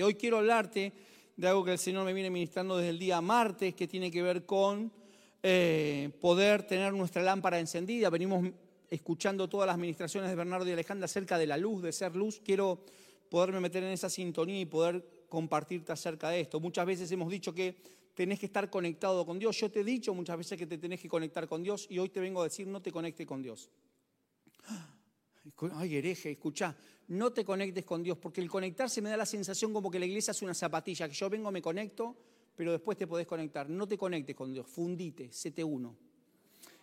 Hoy quiero hablarte de algo que el Señor me viene ministrando desde el día martes, que tiene que ver con eh, poder tener nuestra lámpara encendida. Venimos escuchando todas las ministraciones de Bernardo y Alejandra acerca de la luz, de ser luz. Quiero poderme meter en esa sintonía y poder compartirte acerca de esto. Muchas veces hemos dicho que tenés que estar conectado con Dios. Yo te he dicho muchas veces que te tenés que conectar con Dios y hoy te vengo a decir no te conecte con Dios. Ay, hereje, escucha, no te conectes con Dios, porque el conectarse me da la sensación como que la iglesia es una zapatilla, que yo vengo, me conecto, pero después te podés conectar. No te conectes con Dios, fundite, sete uno.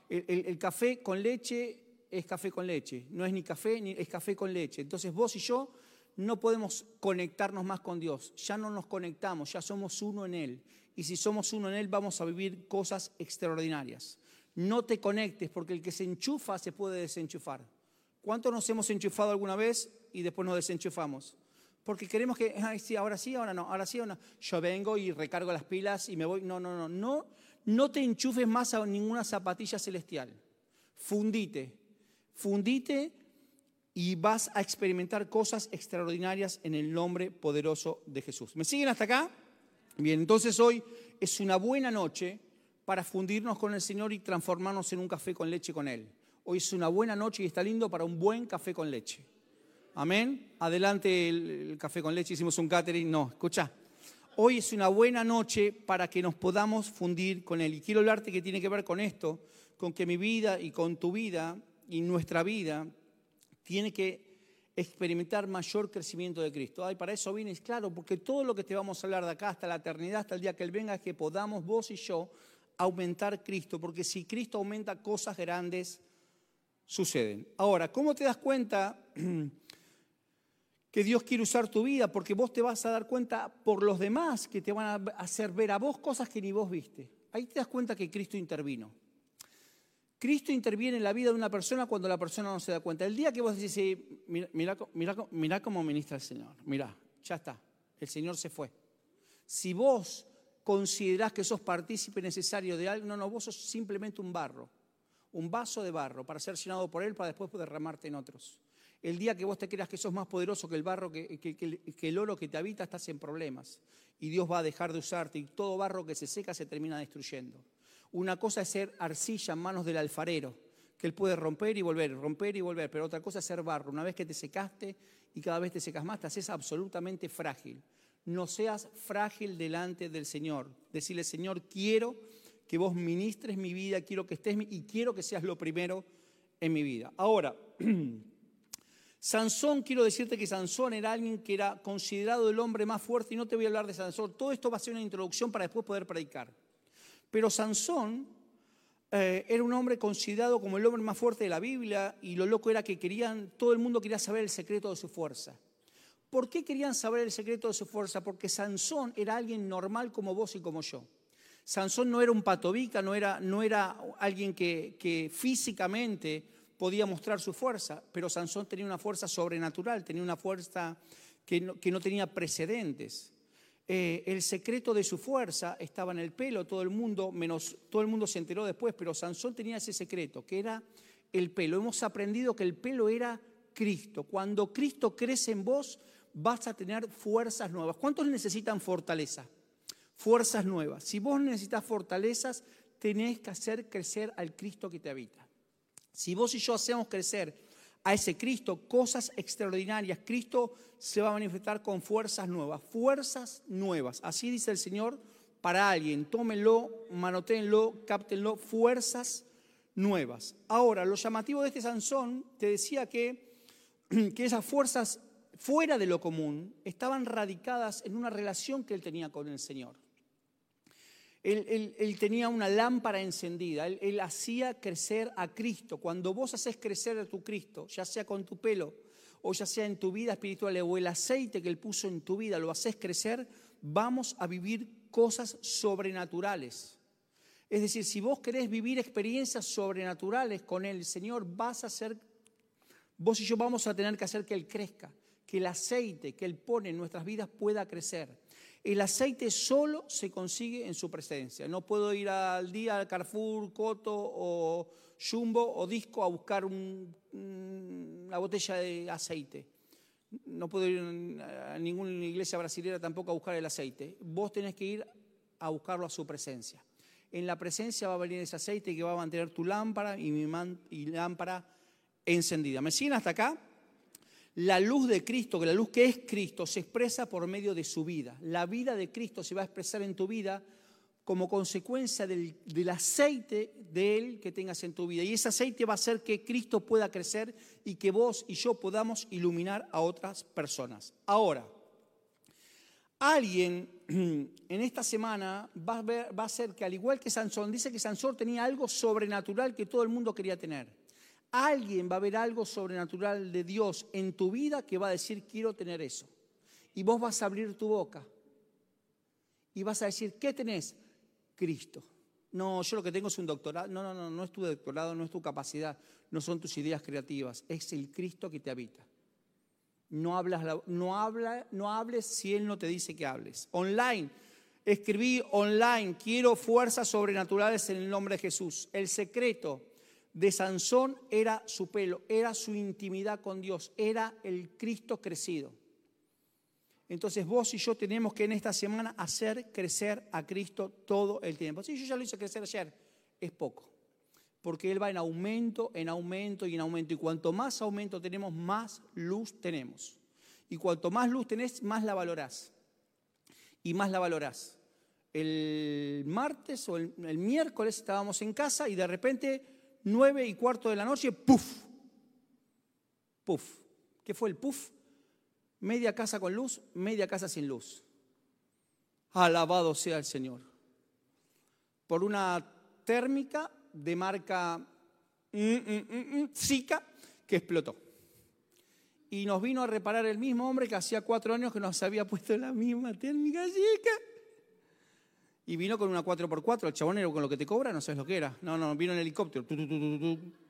El, café con leche es café con leche, no es ni café, ni es café con leche. Entonces vos y yo no podemos conectarnos más con Dios, ya no nos conectamos, ya somos uno en Él. Y si somos uno en Él vamos a vivir cosas extraordinarias. No te conectes porque el que se enchufa se puede desenchufar. ¿Cuántos nos hemos enchufado alguna vez y después nos desenchufamos? Porque queremos que, ay, sí, ahora sí, ahora no, ahora sí o no. Yo vengo y recargo las pilas y me voy. No, no, no, no. No te enchufes más a ninguna zapatilla celestial. Fundite, fundite y vas a experimentar cosas extraordinarias en el nombre poderoso de Jesús. ¿Me siguen hasta acá? Bien, entonces hoy es una buena noche para fundirnos con el Señor y transformarnos en un café con leche con Él. Hoy es una buena noche y está lindo para un buen café con leche. Amén. Adelante el, café con leche, hicimos un catering. No, escucha. Hoy es una buena noche para que nos podamos fundir con Él. Y quiero hablarte que tiene que ver con esto, con que mi vida y con tu vida y nuestra vida tiene que experimentar mayor crecimiento de Cristo. Ay, para eso vienes, claro, porque todo lo que te vamos a hablar de acá hasta la eternidad, hasta el día que Él venga, es que podamos vos y yo aumentar Cristo, porque si Cristo aumenta cosas grandes, suceden. Ahora, ¿cómo te das cuenta que Dios quiere usar tu vida? Porque vos te vas a dar cuenta por los demás que te van a hacer ver a vos cosas que ni vos viste. Ahí te das cuenta que Cristo intervino. Cristo interviene en la vida de una persona cuando la persona no se da cuenta. El día que vos decís, mira, mira, cómo ministra el Señor, mira, ya está, el Señor se fue. Si vos considerás que sos partícipe necesario de algo, no, no, vos sos simplemente un barro un vaso de barro para ser llenado por él para después poder derramarte en otros. El día que vos te creas que sos más poderoso que el barro, que, el oro que te habita, estás en problemas. Y Dios va a dejar de usarte y todo barro que se seca se termina destruyendo. Una cosa es ser arcilla en manos del alfarero, que él puede romper y volver, romper y volver, pero otra cosa es ser barro. Una vez que te secaste y cada vez te secas más, te haces absolutamente frágil. No seas frágil delante del Señor. Decirle, Señor, quiero que vos ministres mi vida, quiero que estés y quiero que seas lo primero en mi vida. Ahora, Sansón, quiero decirte que Sansón era alguien que era considerado el hombre más fuerte y no te voy a hablar de Sansón. Todo esto va a ser una introducción para después poder predicar. Pero Sansón eh, era un hombre considerado como el hombre más fuerte de la Biblia y lo loco era que querían, todo el mundo quería saber el secreto de su fuerza. ¿Por qué querían saber el secreto de su fuerza? Porque Sansón era alguien normal como vos y como yo. Sansón no era un patobica, no era, no era alguien que, físicamente podía mostrar su fuerza, pero Sansón tenía una fuerza sobrenatural, tenía una fuerza que no, tenía precedentes. Eh, el secreto de su fuerza estaba en el pelo, todo el mundo, menos todo el mundo se enteró después, pero Sansón tenía ese secreto, que era el pelo. Hemos aprendido que el pelo era Cristo. Cuando Cristo crece en vos, vas a tener fuerzas nuevas. ¿Cuántos necesitan fortaleza? Fuerzas nuevas. Si vos necesitas fortalezas, tenés que hacer crecer al Cristo que te habita. Si vos y yo hacemos crecer a ese Cristo cosas extraordinarias, Cristo se va a manifestar con fuerzas nuevas, fuerzas nuevas. Así dice el Señor para alguien. Tómenlo, manotéenlo, cáptenlo, fuerzas nuevas. Ahora, lo llamativo de este Sansón, te decía que, que esas fuerzas fuera de lo común estaban radicadas en una relación que él tenía con el Señor. Él, tenía una lámpara encendida, él, hacía crecer a Cristo. Cuando vos haces crecer a tu Cristo, ya sea con tu pelo o ya sea en tu vida espiritual o el aceite que Él puso en tu vida, lo haces crecer, vamos a vivir cosas sobrenaturales. Es decir, si vos querés vivir experiencias sobrenaturales con el Señor, vas a hacer, vos y yo vamos a tener que hacer que Él crezca, que el aceite que Él pone en nuestras vidas pueda crecer. El aceite solo se consigue en su presencia. No puedo ir al día al Carrefour, Coto o Jumbo o Disco a buscar una botella de aceite. no puedo ir a ninguna iglesia brasileña tampoco a buscar el aceite. Vos tenés que ir a buscarlo a su presencia. En la presencia va a venir ese aceite que va a mantener tu lámpara y mi lámpara encendida. ¿Me siguen hasta acá? La luz de Cristo, que la luz que es Cristo, se expresa por medio de su vida. La vida de Cristo se va a expresar en tu vida como consecuencia del, aceite de Él que tengas en tu vida. Y ese aceite va a hacer que Cristo pueda crecer y que vos y yo podamos iluminar a otras personas. Ahora, alguien en esta semana va a, ver, va a ser que al igual que Sansón, dice que Sansón tenía algo sobrenatural que todo el mundo quería tener. Alguien va a ver algo sobrenatural de Dios en tu vida que va a decir, quiero tener eso. Y vos vas a abrir tu boca y vas a decir, ¿qué tenés? Cristo. No, yo lo que tengo es un doctorado. No, no, no, no es tu doctorado, no es tu capacidad, no son tus ideas creativas, es el Cristo que te habita. No, hablas, no, habla, no hables si Él no te dice que hables. Online, escribí online, quiero fuerzas sobrenaturales en el nombre de Jesús. El secreto de Sansón era su pelo, era su intimidad con Dios, era el Cristo crecido. Entonces vos y yo tenemos que en esta semana hacer crecer a Cristo todo el tiempo. Si yo ya lo hice crecer ayer, es poco. Porque Él va en aumento, en aumento y en aumento. Y cuanto más aumento tenemos, más luz tenemos. Y cuanto más luz tenés, más la valorás. Y más la valorás. El martes o el, el miércoles estábamos en casa y de repente, nueve y cuarto de la noche, ¡puf! ¡Puf! ¿Qué fue el puf? Media casa con luz, media casa sin luz. Alabado sea el Señor. Por una térmica de marca mm, mm, mm, Zika que explotó. Y nos vino a reparar el mismo hombre que hacía cuatro años que nos había puesto la misma térmica Zika. Y vino con una 4x4, el chabonero con lo que te cobra, no sabes lo que era. No, no, vino en helicóptero,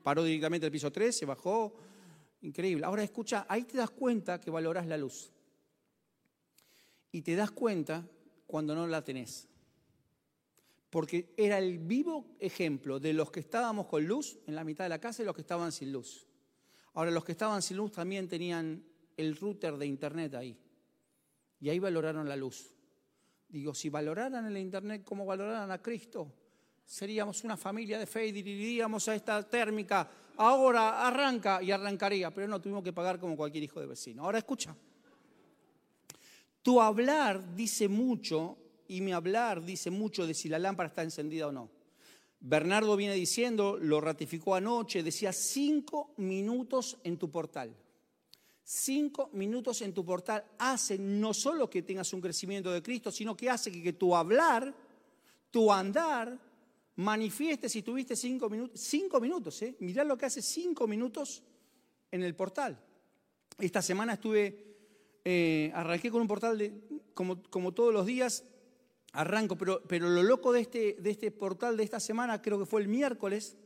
paró directamente el piso 3, se bajó, Increíble. Ahora escucha, ahí te das cuenta que valorás la luz. Y te das cuenta cuando no la tenés. Porque era el vivo ejemplo de los que estábamos con luz en la mitad de la casa y los que estaban sin luz. Ahora, los que estaban sin luz también tenían el router de internet ahí. Y ahí valoraron la luz. Digo, si valoraran el internet como valoraran a Cristo, seríamos una familia de fe y diríamos a esta térmica, ahora arranca y arrancaría, pero no tuvimos que pagar como cualquier hijo de vecino. Ahora escucha, tu hablar dice mucho y mi hablar dice mucho de si la lámpara está encendida o no. Bernardo viene diciendo, lo ratificó anoche, decía cinco minutos en tu portal. Cinco minutos en tu portal hacen no solo que tengas un crecimiento de Cristo, sino que hace que, tu hablar, tu andar, manifieste si tuviste cinco minutos. Cinco minutos, ¿eh? Mirá lo que hace cinco minutos en el portal. Esta semana estuve, eh, arranqué con un portal de, como, como todos los días, arranco, pero, pero lo loco de este, de este portal de esta semana, creo que fue el miércoles,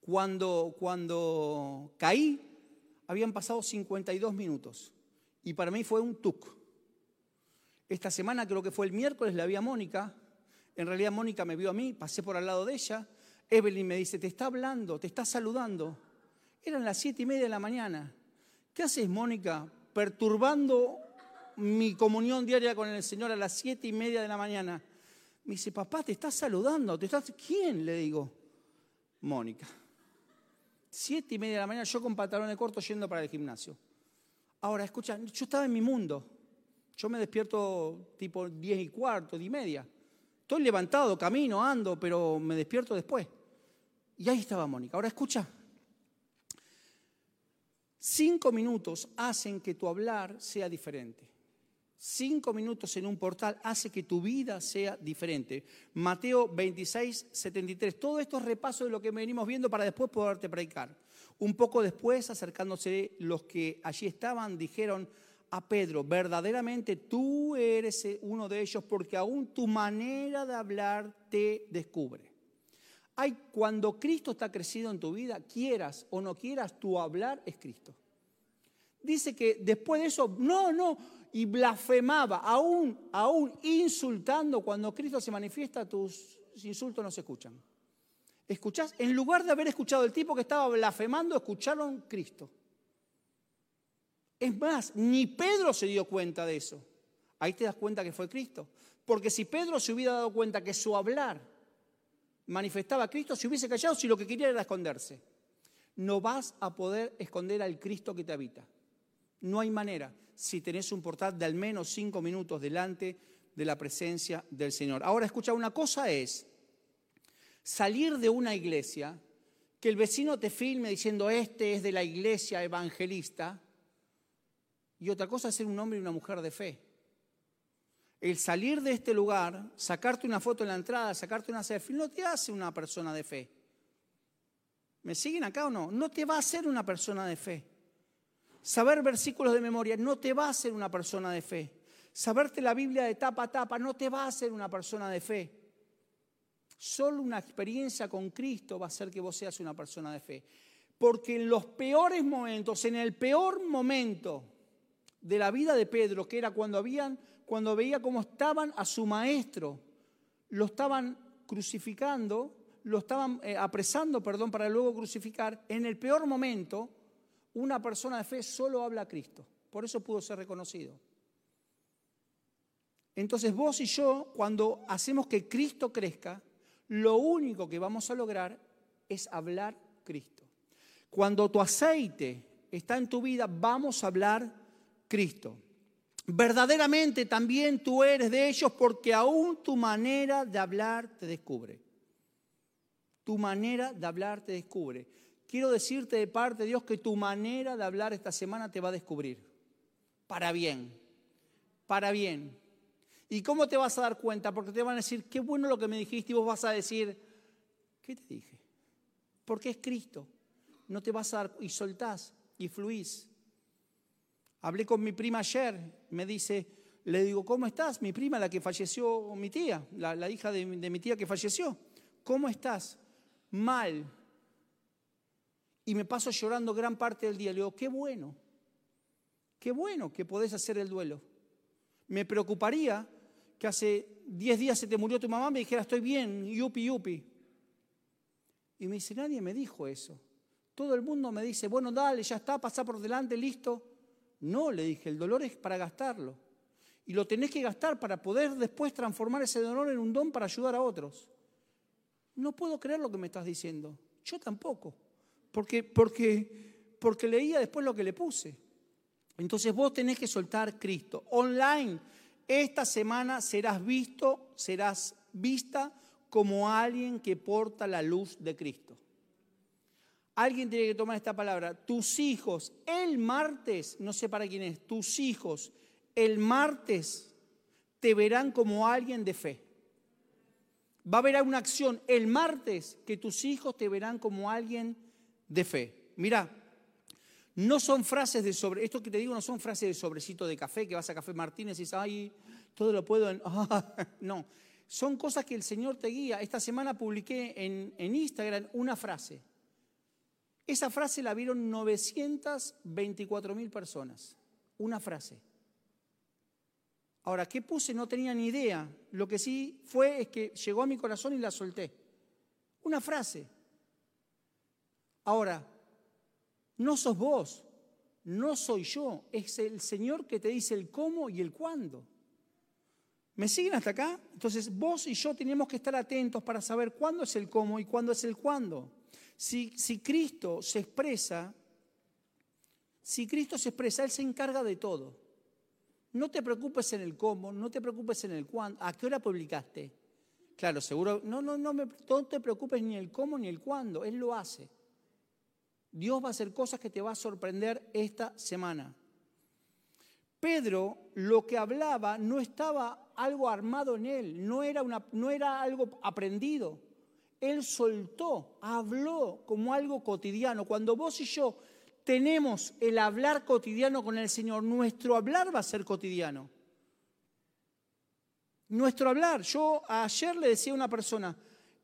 cuando, cuando caí, habían pasado 52 minutos. Y para mí fue un tuk. Esta semana, creo que fue el miércoles, la vi a Mónica, en realidad Mónica me vio a mí, pasé por al lado de ella. Evelyn me dice, te está hablando, te está saludando. Eran las siete y media de la mañana. ¿Qué haces, Mónica? Perturbando mi comunión diaria con el Señor a las siete y media de la mañana. Me dice, papá, te está saludando. ¿Te estás... ¿Quién? Le digo, Mónica. Siete y media de la mañana, yo con pantalones cortos yendo para el gimnasio. Ahora, escucha, yo estaba en mi mundo. Yo me despierto tipo diez y cuarto, diez y media. Estoy levantado, camino, ando, pero me despierto después. Y ahí estaba Mónica. Ahora escucha. Cinco minutos hacen que tu hablar sea diferente. Cinco minutos en un portal hace que tu vida sea diferente. Mateo 26, 73. Todo esto es repaso de lo que venimos viendo para después poderte predicar. Un poco después, acercándose los que allí estaban, dijeron, a Pedro, verdaderamente tú eres uno de ellos porque aún tu manera de hablar te descubre. Hay, cuando Cristo está crecido en tu vida, quieras o no quieras, tu hablar es Cristo. Dice que después de eso, no, no, y blasfemaba, aún, aún insultando, cuando Cristo se manifiesta, tus insultos no se escuchan. ¿Escuchás? En lugar de haber escuchado el tipo que estaba blasfemando, escucharon Cristo Es más, ni Pedro se dio cuenta de eso. Ahí te das cuenta que fue Cristo. Porque si Pedro se hubiera dado cuenta que su hablar manifestaba a Cristo, se hubiese callado si lo que quería era esconderse. No vas a poder esconder al Cristo que te habita. No hay manera si tenés un portal de al menos cinco minutos delante de la presencia del Señor. Ahora escucha, una cosa es salir de una iglesia, que el vecino te filme diciendo, este es de la iglesia evangelista, y otra cosa es ser un hombre y una mujer de fe. El salir de este lugar, sacarte una foto en la entrada, sacarte una selfie, no te hace una persona de fe. ¿Me siguen acá o no? No te va a hacer una persona de fe. Saber versículos de memoria no te va a hacer una persona de fe. Saberte la Biblia de tapa a tapa no te va a hacer una persona de fe. Solo una experiencia con Cristo va a hacer que vos seas una persona de fe. Porque en los peores momentos, en el peor momento de la vida de Pedro, que era cuando habían, cuando veía cómo estaban a su maestro, lo estaban crucificando, lo estaban eh, apresando, perdón, para luego crucificar, en el peor momento, una persona de fe solo habla a Cristo. Por eso pudo ser reconocido. Entonces vos y yo, cuando hacemos que Cristo crezca, lo único que vamos a lograr es hablar Cristo. Cuando tu aceite está en tu vida, vamos a hablar Cristo. Verdaderamente también tú eres de ellos porque aún tu manera de hablar te descubre. Tu manera de hablar te descubre. Quiero decirte de parte de Dios que tu manera de hablar esta semana te va a descubrir. Para bien. Para bien. ¿Y cómo te vas a dar cuenta? Porque te van a decir, qué bueno lo que me dijiste y vos vas a decir, ¿qué te dije? Porque es Cristo. No te vas a dar y soltás y fluís. Hablé con mi prima ayer, me dice, le digo, ¿cómo estás? Mi prima, la que falleció, mi tía, la, hija de, de mi tía que falleció. ¿Cómo estás? Mal. Y me paso llorando gran parte del día. Le digo, qué bueno, qué bueno que podés hacer el duelo. Me preocuparía que hace 10 días se te murió tu mamá, me dijera, estoy bien, yupi, yupi. Y me dice, nadie me dijo eso. Todo el mundo me dice, bueno, dale, ya está, pasa por delante, listo. No, le dije, el dolor es para gastarlo. Y lo tenés que gastar para poder después transformar ese dolor en un don para ayudar a otros. No puedo creer lo que me estás diciendo. Yo tampoco. Porque, porque, porque leía después lo que le puse. Entonces vos tenés que soltar Cristo. Online esta semana serás visto, serás vista como alguien que porta la luz de Cristo. Alguien tiene que tomar esta palabra. Tus hijos, el martes, no sé para quién es, tus hijos, el martes te verán como alguien de fe. Va a haber una acción el martes que tus hijos te verán como alguien de fe. Mira, no son frases de sobre, esto que te digo no son frases de sobrecito de café, que vas a Café Martínez y dices, ay, todo lo puedo. no, son cosas que el Señor te guía. Esta semana publiqué en, en Instagram una frase. Esa frase la vieron 924 mil personas. Una frase. Ahora, ¿qué puse? No tenía ni idea. Lo que sí fue es que llegó a mi corazón y la solté. Una frase. Ahora, no sos vos, no soy yo, es el Señor que te dice el cómo y el cuándo. ¿Me siguen hasta acá? Entonces vos y yo tenemos que estar atentos para saber cuándo es el cómo y cuándo es el cuándo. Si, Cristo se expresa, si Cristo se expresa, Él se encarga de todo. No te preocupes en el cómo, no te preocupes en el cuándo. ¿A qué hora publicaste? Claro, seguro, no, no, no, no te preocupes ni el cómo ni el cuándo, Él lo hace. Dios va a hacer cosas que te va a sorprender esta semana. Pedro lo que hablaba no estaba algo armado en él, no era, una, no era algo aprendido. Él soltó, habló como algo cotidiano. Cuando vos y yo tenemos el hablar cotidiano con el Señor, nuestro hablar va a ser cotidiano. Nuestro hablar, yo ayer le decía a una persona,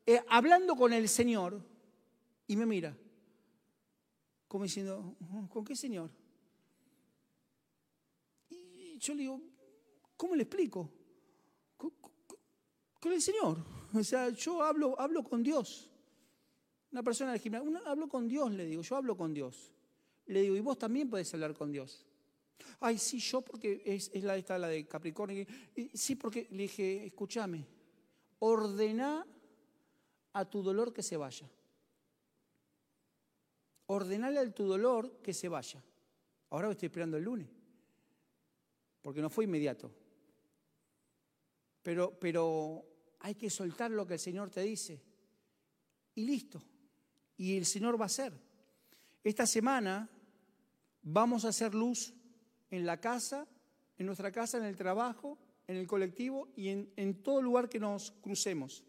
eh, hablando con el Señor, y me mira, como diciendo, ¿con qué Señor? Y yo le digo, ¿cómo le explico? Con, el Señor. O sea, yo hablo, hablo con Dios. Una persona del gimnasio, hablo con Dios, le digo, yo hablo con Dios. Le digo, y vos también podés hablar con Dios. Ay, sí, yo porque es, la, esta, la de Capricornio. Sí, porque le dije, escúchame, ordena a tu dolor que se vaya. Ordenale a tu dolor que se vaya. Ahora estoy esperando el lunes, porque no fue inmediato. Pero, pero hay que soltar lo que el Señor te dice. Y listo. Y el Señor va a hacer. Esta semana vamos a hacer luz en la casa, en nuestra casa, en el trabajo, en el colectivo y en, todo lugar que nos crucemos.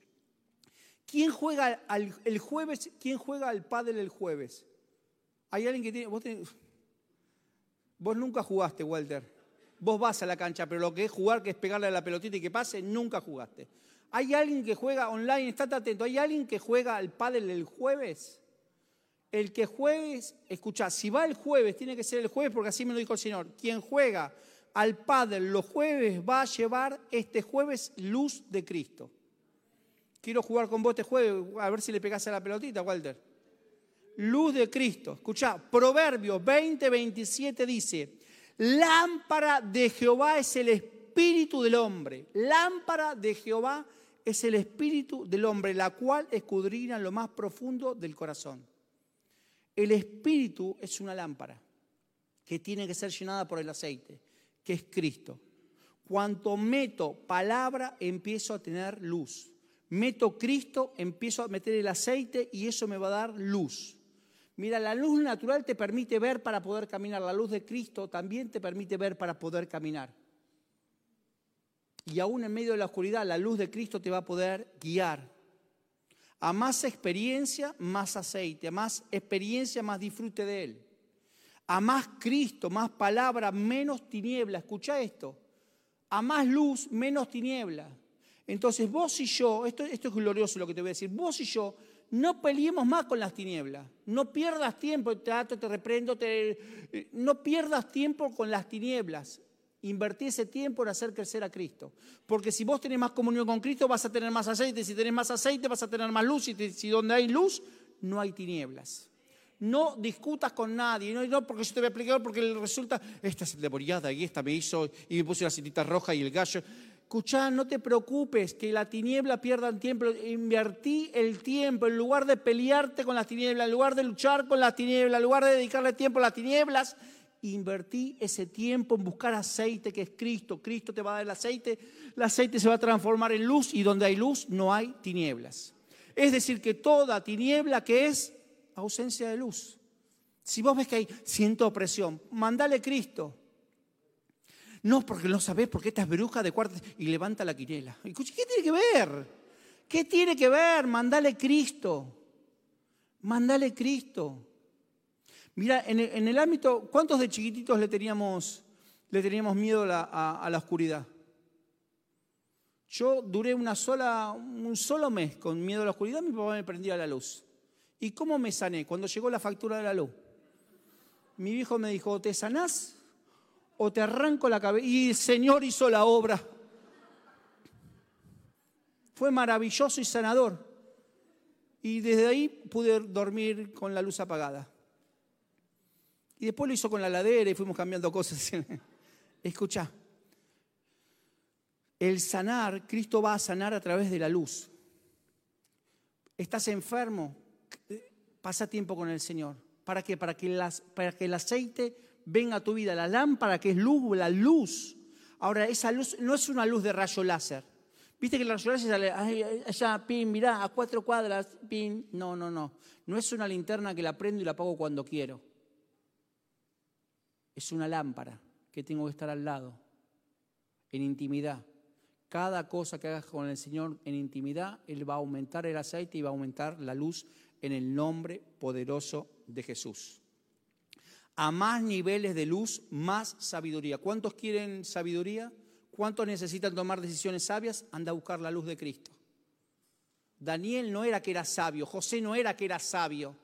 ¿Quién juega el jueves? ¿Quién juega al pádel el jueves? Hay alguien que tiene vos, nunca jugaste, Walter. Vos vas a la cancha, pero lo que es jugar, que es pegarle a la pelotita y que pase, nunca jugaste. ¿Hay alguien que juega online? Estate atento. ¿Hay alguien que juega al pádel el jueves? El que jueves, escucha, si va el jueves, tiene que ser el jueves porque así me lo dijo el Señor. Quien juega al pádel los jueves va a llevar este jueves luz de Cristo. Quiero jugar con vos este jueves, a ver si le pegás a la pelotita, Walter. Luz de Cristo. Escucha, Proverbios 20, 27 dice, lámpara de Jehová es el espíritu del hombre. Lámpara de Jehová es el espíritu del hombre, la cual escudrina lo más profundo del corazón. El espíritu es una lámpara que tiene que ser llenada por el aceite, que es Cristo. Cuanto meto palabra, empiezo a tener luz. Meto Cristo, empiezo a meter el aceite y eso me va a dar luz. Mira, la luz natural te permite ver para poder caminar. La luz de Cristo también te permite ver para poder caminar. Y aún en medio de la oscuridad, la luz de Cristo te va a poder guiar. A más experiencia, más aceite. A más experiencia, más disfrute de Él. A más Cristo, más palabra, menos tiniebla. Escucha esto. A más luz, menos tiniebla. Entonces vos y yo, esto, esto es glorioso lo que te voy a decir, vos y yo no peleemos más con las tinieblas. No pierdas tiempo, te trato, te reprendo, te, no pierdas tiempo con las tinieblas. Invertí ese tiempo en hacer crecer a Cristo. Porque si vos tenés más comunión con Cristo, vas a tener más aceite. Si tenés más aceite, vas a tener más luz. Y si donde hay luz, no hay tinieblas. No discutas con nadie. No, no porque yo te voy a explicar, porque resulta, esta es demoriada y esta me hizo, y me puse la cintita roja y el gallo. Escuchá, no te preocupes que la tiniebla pierda tiempo. Invertí el tiempo en lugar de pelearte con las tinieblas, en lugar de luchar con las tinieblas, en lugar de dedicarle tiempo a las tinieblas invertí ese tiempo en buscar aceite que es Cristo. Cristo te va a dar el aceite, el aceite se va a transformar en luz y donde hay luz no hay tinieblas. Es decir, que toda tiniebla que es ausencia de luz. Si vos ves que hay siento opresión, mandale Cristo. No, porque no sabés porque esta es bruja de cuarto y levanta la quinela. ¿Qué tiene que ver? ¿Qué tiene que ver? Mandale Cristo. Mandale Cristo. Mira, en el, ámbito, ¿cuántos de chiquititos le teníamos, le teníamos miedo a, la oscuridad? Yo duré una sola, un solo mes con miedo a la oscuridad, mi papá me prendía la luz. ¿Y cómo me sané? Cuando llegó la factura de la luz. Mi viejo me dijo, ¿te sanás o te arranco la cabeza? Y el Señor hizo la obra. Fue maravilloso y sanador. Y desde ahí pude dormir con la luz apagada. Y después lo hizo con la ladera y fuimos cambiando cosas. Escucha, el sanar, Cristo va a sanar a través de la luz. Estás enfermo, pasa tiempo con el Señor. ¿Para qué? Para que, las, para que el aceite venga a tu vida. La lámpara que es luz, la luz. Ahora, esa luz no es una luz de rayo láser. Viste que el rayo láser sale, allá, pin, mirá, a cuatro cuadras, pin. No, no, no. No es una linterna que la prendo y la apago cuando quiero es una lámpara que tengo que estar al lado, en intimidad. Cada cosa que hagas con el Señor en intimidad, Él va a aumentar el aceite y va a aumentar la luz en el nombre poderoso de Jesús. A más niveles de luz, más sabiduría. ¿Cuántos quieren sabiduría? ¿Cuántos necesitan tomar decisiones sabias? Anda a buscar la luz de Cristo. Daniel no era que era sabio, José no era que era sabio.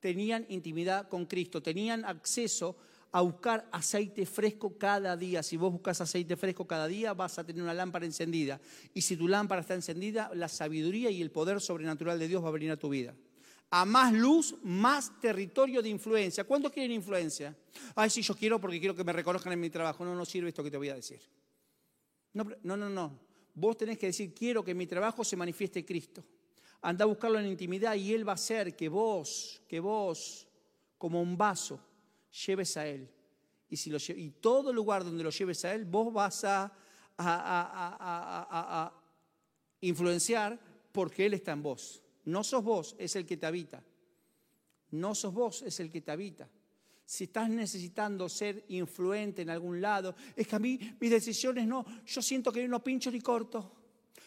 Tenían intimidad con Cristo, tenían acceso a buscar aceite fresco cada día. Si vos buscas aceite fresco cada día, vas a tener una lámpara encendida. Y si tu lámpara está encendida, la sabiduría y el poder sobrenatural de Dios va a venir a tu vida. A más luz, más territorio de influencia. ¿Cuántos quieren influencia? Ay, sí, yo quiero porque quiero que me reconozcan en mi trabajo. No, no sirve esto que te voy a decir. No, no, no. Vos tenés que decir, quiero que en mi trabajo se manifieste Cristo. Anda a buscarlo en intimidad y Él va a hacer que vos, que vos, como un vaso, lleves a Él. Y, si lo, y todo lugar donde lo lleves a Él, vos vas a, a, influenciar porque Él está en vos. No sos vos, es el que te habita. No sos vos, es el que te habita. Si estás necesitando ser influente en algún lado, es que a mí mis decisiones no, yo siento que no pincho ni corto.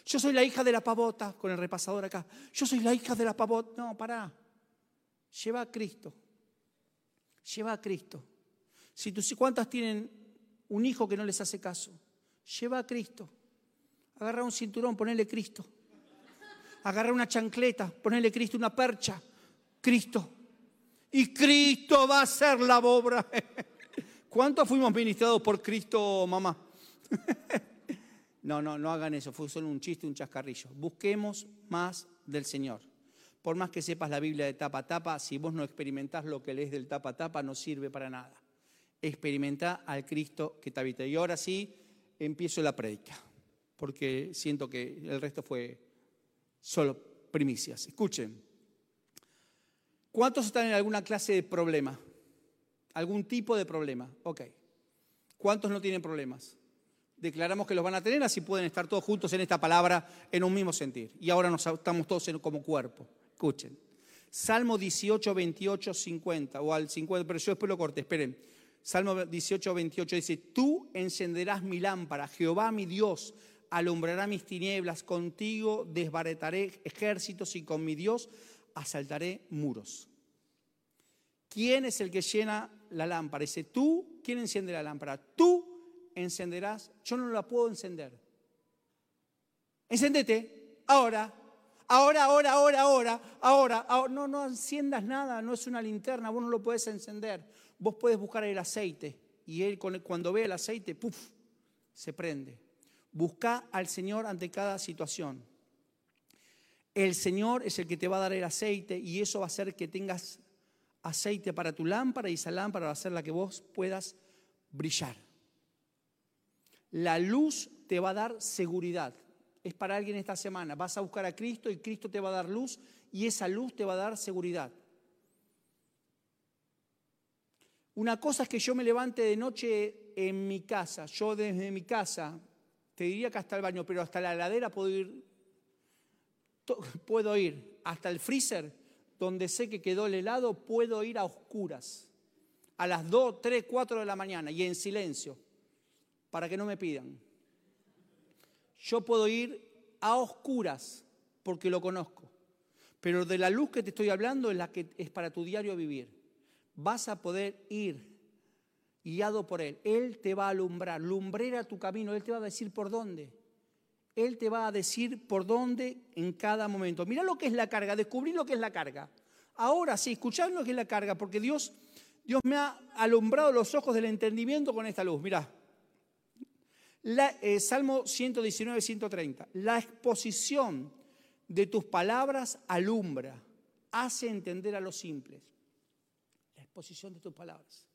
Yo soy la hija de la pavota, con el repasador acá. Yo soy la hija de la pavota. No, pará. Lleva a Cristo. Lleva a Cristo. Si tú, ¿Cuántas tienen un hijo que no les hace caso? Lleva a Cristo. Agarra un cinturón, ponele Cristo. Agarra una chancleta, ponele Cristo, una percha. Cristo. Y Cristo va a ser la obra. ¿Cuántos fuimos ministrados por Cristo, mamá? No, no, no hagan eso, fue solo un chiste, un chascarrillo. Busquemos más del Señor. Por más que sepas la Biblia de tapa a tapa, si vos no experimentás lo que lees del tapa a tapa, no sirve para nada. Experimenta al Cristo que te habita. Y ahora sí, empiezo la predica, porque siento que el resto fue solo primicias. Escuchen. ¿Cuántos están en alguna clase de problema? ¿Algún tipo de problema? Ok. ¿Cuántos no tienen problemas? declaramos que los van a tener, así pueden estar todos juntos en esta palabra en un mismo sentir. Y ahora nos estamos todos como cuerpo. Escuchen. Salmo 18, 28, 50, o al 50, pero yo después lo corté, esperen. Salmo 18, 28 dice, tú encenderás mi lámpara, Jehová mi Dios alumbrará mis tinieblas, contigo desbaretaré ejércitos y con mi Dios asaltaré muros. ¿Quién es el que llena la lámpara? Dice, tú, ¿quién enciende la lámpara? Tú encenderás, yo no la puedo encender. Encendete, ahora, ahora, ahora, ahora, ahora, ahora, ahora. No, no enciendas nada, no es una linterna, vos no lo puedes encender. Vos puedes buscar el aceite y él cuando ve el aceite, ¡puf!, se prende. Busca al Señor ante cada situación. El Señor es el que te va a dar el aceite y eso va a hacer que tengas aceite para tu lámpara y esa lámpara va a ser la que vos puedas brillar. La luz te va a dar seguridad. Es para alguien esta semana. Vas a buscar a Cristo y Cristo te va a dar luz y esa luz te va a dar seguridad. Una cosa es que yo me levante de noche en mi casa, yo desde mi casa, te diría que hasta el baño, pero hasta la heladera puedo ir, puedo ir, hasta el freezer, donde sé que quedó el helado, puedo ir a oscuras, a las 2, 3, 4 de la mañana y en silencio para que no me pidan. Yo puedo ir a oscuras porque lo conozco, pero de la luz que te estoy hablando es la que es para tu diario vivir. Vas a poder ir guiado por Él. Él te va a alumbrar, lumbrera tu camino, Él te va a decir por dónde. Él te va a decir por dónde en cada momento. Mira lo que es la carga, descubrí lo que es la carga. Ahora sí, escuchad lo que es la carga, porque Dios, Dios me ha alumbrado los ojos del entendimiento con esta luz. Mirá, eh, Salmo 119, 130. La exposición de tus palabras alumbra, hace entender a los simples. La exposición de tus palabras.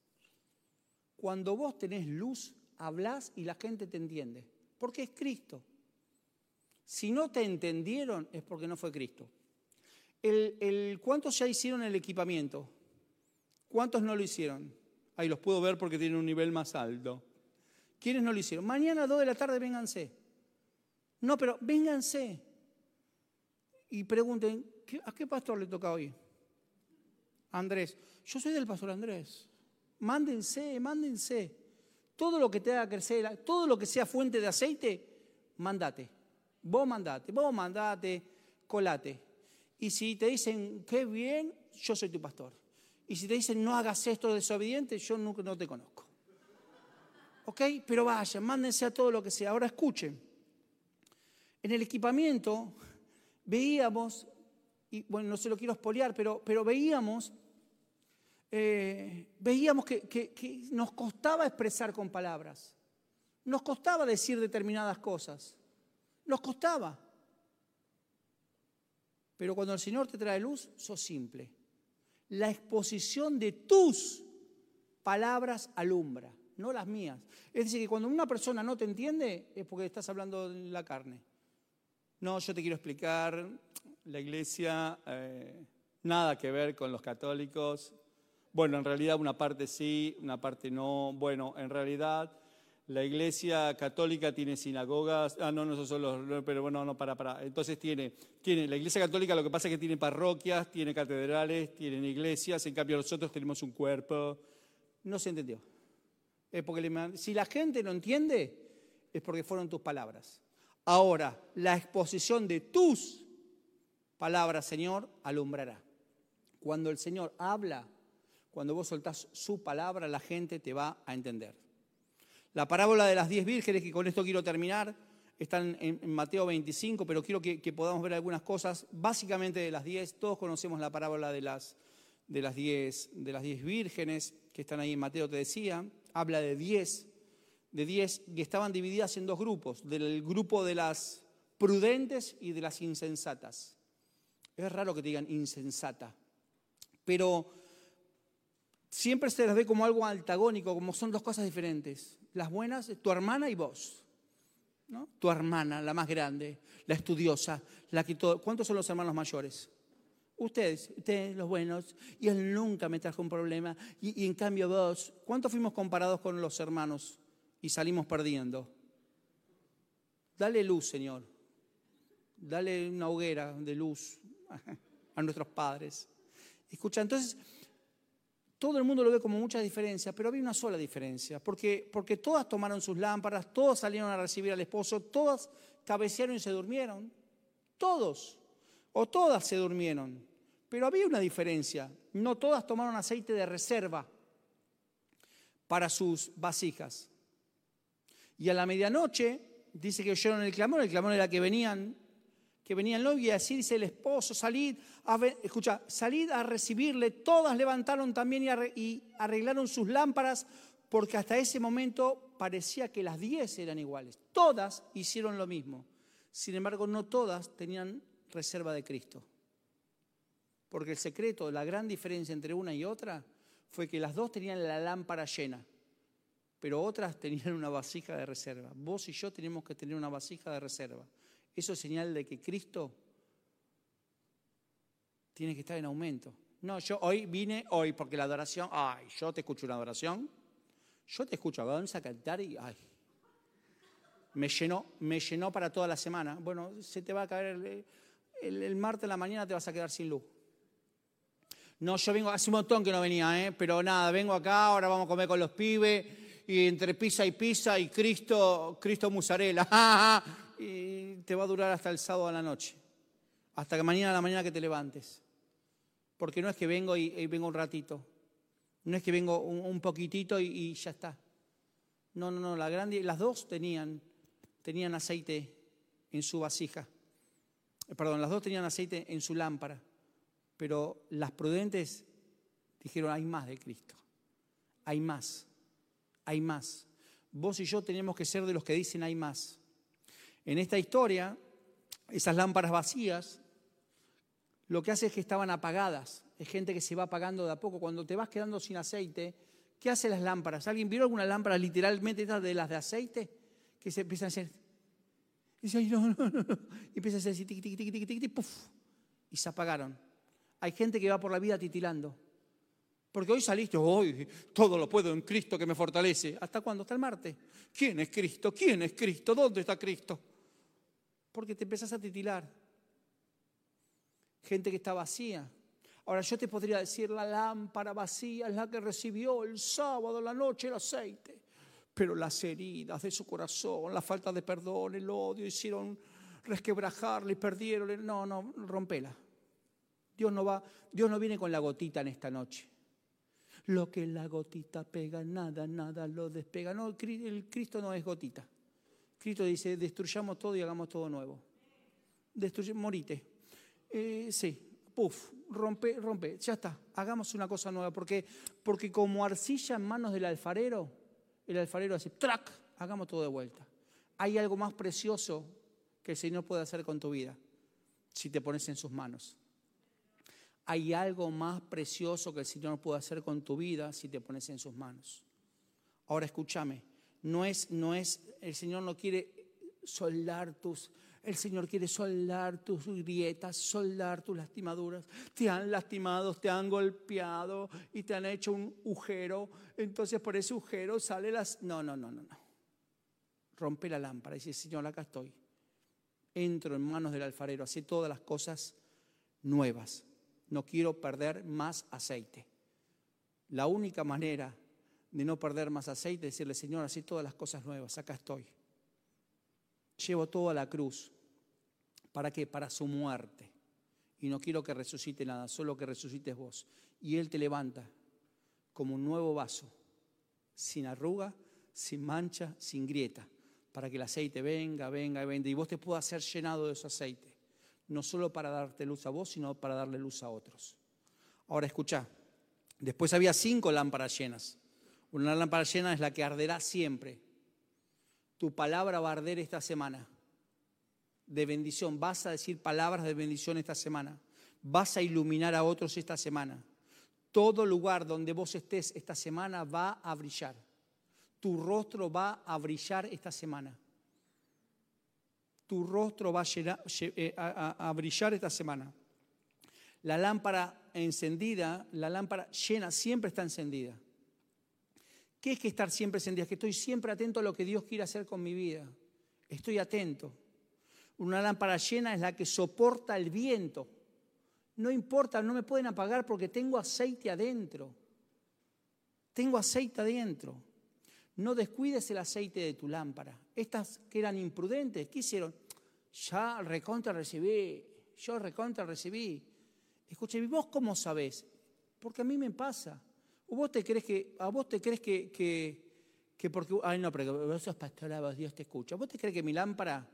Cuando vos tenés luz, hablas y la gente te entiende. Porque es Cristo. Si no te entendieron, es porque no fue Cristo. ¿Cuántos ya hicieron el equipamiento? ¿Cuántos no lo hicieron? Ahí los puedo ver porque tienen un nivel más alto. ¿Quiénes no lo hicieron? Mañana a 2 de la tarde vénganse. No, pero vénganse. Y pregunten, ¿a qué pastor le toca hoy? Andrés. Yo soy del pastor Andrés. Mándense, mándense. Todo lo que te haga crecer, todo lo que sea fuente de aceite, mandate. Vos mandate, vos mandate, colate. Y si te dicen, qué bien, yo soy tu pastor. Y si te dicen, no hagas esto desobediente, yo nunca no te conozco. ¿ok? Pero vayan, mándense a todo lo que sea. Ahora escuchen. En el equipamiento veíamos, y bueno, no se lo quiero espolear, pero, pero veíamos, eh, veíamos que, nos costaba expresar con palabras. Nos costaba decir determinadas cosas. Nos costaba. Pero cuando el Señor te trae luz, sos simple. La exposición de tus palabras alumbra, no las mías. Es decir, que cuando una persona no te entiende es porque estás hablando de la carne. No, yo te quiero explicar, la iglesia, eh, nada que ver con los católicos. Bueno, en realidad una parte sí, una parte no. Bueno, en realidad la iglesia católica tiene sinagogas, ah, no, no, son los, pero bueno, no, para, para. Entonces tiene, tiene, la iglesia católica lo que pasa es que tiene parroquias, tiene catedrales, tiene iglesias, en cambio nosotros tenemos un cuerpo. No se entendió. Es porque si la gente no entiende, es porque fueron tus palabras. Ahora, la exposición de tus palabras, Señor, alumbrará. Cuando el Señor habla, cuando vos soltás su palabra, la gente te va a entender. La parábola de las diez vírgenes, que con esto quiero terminar, están en, Mateo 25, pero quiero que, podamos ver algunas cosas. Básicamente de las diez, todos conocemos la parábola de las, de las, diez, de las diez vírgenes, que están ahí en Mateo, te decía. Habla de diez, de diez, que estaban divididas en dos grupos, del grupo de las prudentes y de las insensatas. Es raro que te digan insensata, pero siempre se las ve como algo antagónico, como son dos cosas diferentes las buenas, tu hermana y vos. ¿no? Tu hermana, la más grande, la estudiosa, la que todo. ¿Cuántos son los hermanos mayores? Ustedes, ustedes los buenos, y él nunca me trajo un problema. Y, y en cambio vos, ¿cuántos fuimos comparados con los hermanos y salimos perdiendo? Dale luz, Señor. Dale una hoguera de luz a nuestros padres. Escucha, entonces todo el mundo lo ve como mucha diferencia, pero había una sola diferencia, porque, porque todas tomaron sus lámparas, todas salieron a recibir al esposo, todas cabecearon y se durmieron, todos, o todas se durmieron, pero había una diferencia, no todas tomaron aceite de reserva para sus vasijas. Y a la medianoche, dice que oyeron el clamor, el clamor era que venían que venía el novio y así dice el esposo, salid, a escucha, salid a recibirle. Todas levantaron también y arreglaron sus lámparas porque hasta ese momento parecía que las diez eran iguales. Todas hicieron lo mismo. Sin embargo, no todas tenían reserva de Cristo. Porque el secreto, la gran diferencia entre una y otra fue que las dos tenían la lámpara llena, pero otras tenían una vasija de reserva. Vos y yo tenemos que tener una vasija de reserva. Eso es señal de que Cristo tiene que estar en aumento. No, yo hoy vine, hoy, porque la adoración, ay, yo te escucho una adoración, yo te escucho a cantar y, ay, me llenó, me llenó para toda la semana. Bueno, se te va a caer el, el, martes en la mañana, te vas a quedar sin luz. No, yo vengo, hace un montón que no venía, ¿eh? pero nada, vengo acá, ahora vamos a comer con los pibes, y entre pizza y pizza y Cristo, Cristo musarela. y te va a durar hasta el sábado a la noche, hasta que mañana a la mañana que te levantes. Porque no es que vengo y, vengo un ratito, no es que vengo un, poquitito y, ya está. No, no, no, la grande, las dos tenían, tenían aceite en su vasija. Eh, perdón, las dos tenían aceite en su lámpara, pero las prudentes dijeron, hay más de Cristo, hay más, hay más. Vos y yo tenemos que ser de los que dicen hay más. En esta historia, esas lámparas vacías, lo que hace es que estaban apagadas. Es gente que se va apagando de a poco. Cuando te vas quedando sin aceite, ¿qué hacen las lámparas? ¿Alguien vio alguna lámpara literalmente de las de aceite? Que se empiezan a hacer. Y dice, no, no, no, Y empieza a hacer así, tic, tic, tic, tic, tic, puff, y se apagaron. Hay gente que va por la vida titilando. Porque hoy saliste, hoy todo lo puedo en Cristo que me fortalece. ¿Hasta cuándo? Hasta el martes. ¿Quién es Cristo? ¿Quién es Cristo? ¿Dónde está Cristo? Porque te empezás a titilar. Gente que está vacía. Ahora yo te podría decir, la lámpara vacía es la que recibió el sábado, la noche, el aceite. Pero las heridas de su corazón, la falta de perdón, el odio, hicieron resquebrajarle y perdieron. No, no, rompela. Dios no va, Dios no viene con la gotita en esta noche. Lo que la gotita pega, nada, nada lo despega. No, el Cristo no es gotita. Cristo dice, destruyamos todo y hagamos todo nuevo. Destruye, morite. Eh, sí, puf, rompe, rompe, ya está, hagamos una cosa nueva, porque, porque como arcilla en manos del alfarero, el alfarero hace, track, hagamos todo de vuelta. Hay algo más precioso que el Señor puede hacer con tu vida. si te pones en sus manos. Hay algo más precioso que el Señor puede hacer con tu vida si te pones en sus manos. Ahora escúchame, no es, no es, el Señor no quiere soldar tus, el Señor quiere soldar tus grietas, soldar tus lastimaduras. Te han lastimado, te han golpeado y te han hecho un agujero. Entonces por ese agujero sale las... No, no, no, no, no. Rompe la lámpara y dice, Señor, acá estoy. Entro en manos del alfarero, hace todas las cosas nuevas. No quiero perder más aceite. La única manera de no perder más aceite decirle, Señor, así todas las cosas nuevas, acá estoy. Llevo todo a la cruz. ¿Para qué? Para su muerte. Y no quiero que resucite nada, solo que resucites vos. Y Él te levanta como un nuevo vaso, sin arruga, sin mancha, sin grieta, para que el aceite venga, venga, venga, y vos te puedas ser llenado de ese aceite. No solo para darte luz a vos, sino para darle luz a otros. Ahora escucha, después había cinco lámparas llenas. Una lámpara llena es la que arderá siempre. Tu palabra va a arder esta semana de bendición, vas a decir palabras de bendición esta semana, vas a iluminar a otros esta semana. Todo lugar donde vos estés esta semana va a brillar. Tu rostro va a brillar esta semana. Tu rostro va a, eh, a brillar esta semana. La lámpara encendida, la lámpara llena, siempre está encendida. ¿Qué es que estar siempre? Es que estoy siempre atento a lo que Dios quiere hacer con mi vida. Estoy atento. Una lámpara llena es la que soporta el viento. No importa, no me pueden apagar porque tengo aceite adentro. Tengo aceite adentro. No descuides el aceite de tu lámpara. Estas que eran imprudentes, ¿qué hicieron? Ya recontra recibí, yo recontra recibí. Escuche, ¿y vos cómo sabés? Porque a mí me pasa. ¿O vos te crees que, a vos te crees que, que, porque, ay no, pero vos sos pastora, Dios te escucha. ¿Vos te crees que mi lámpara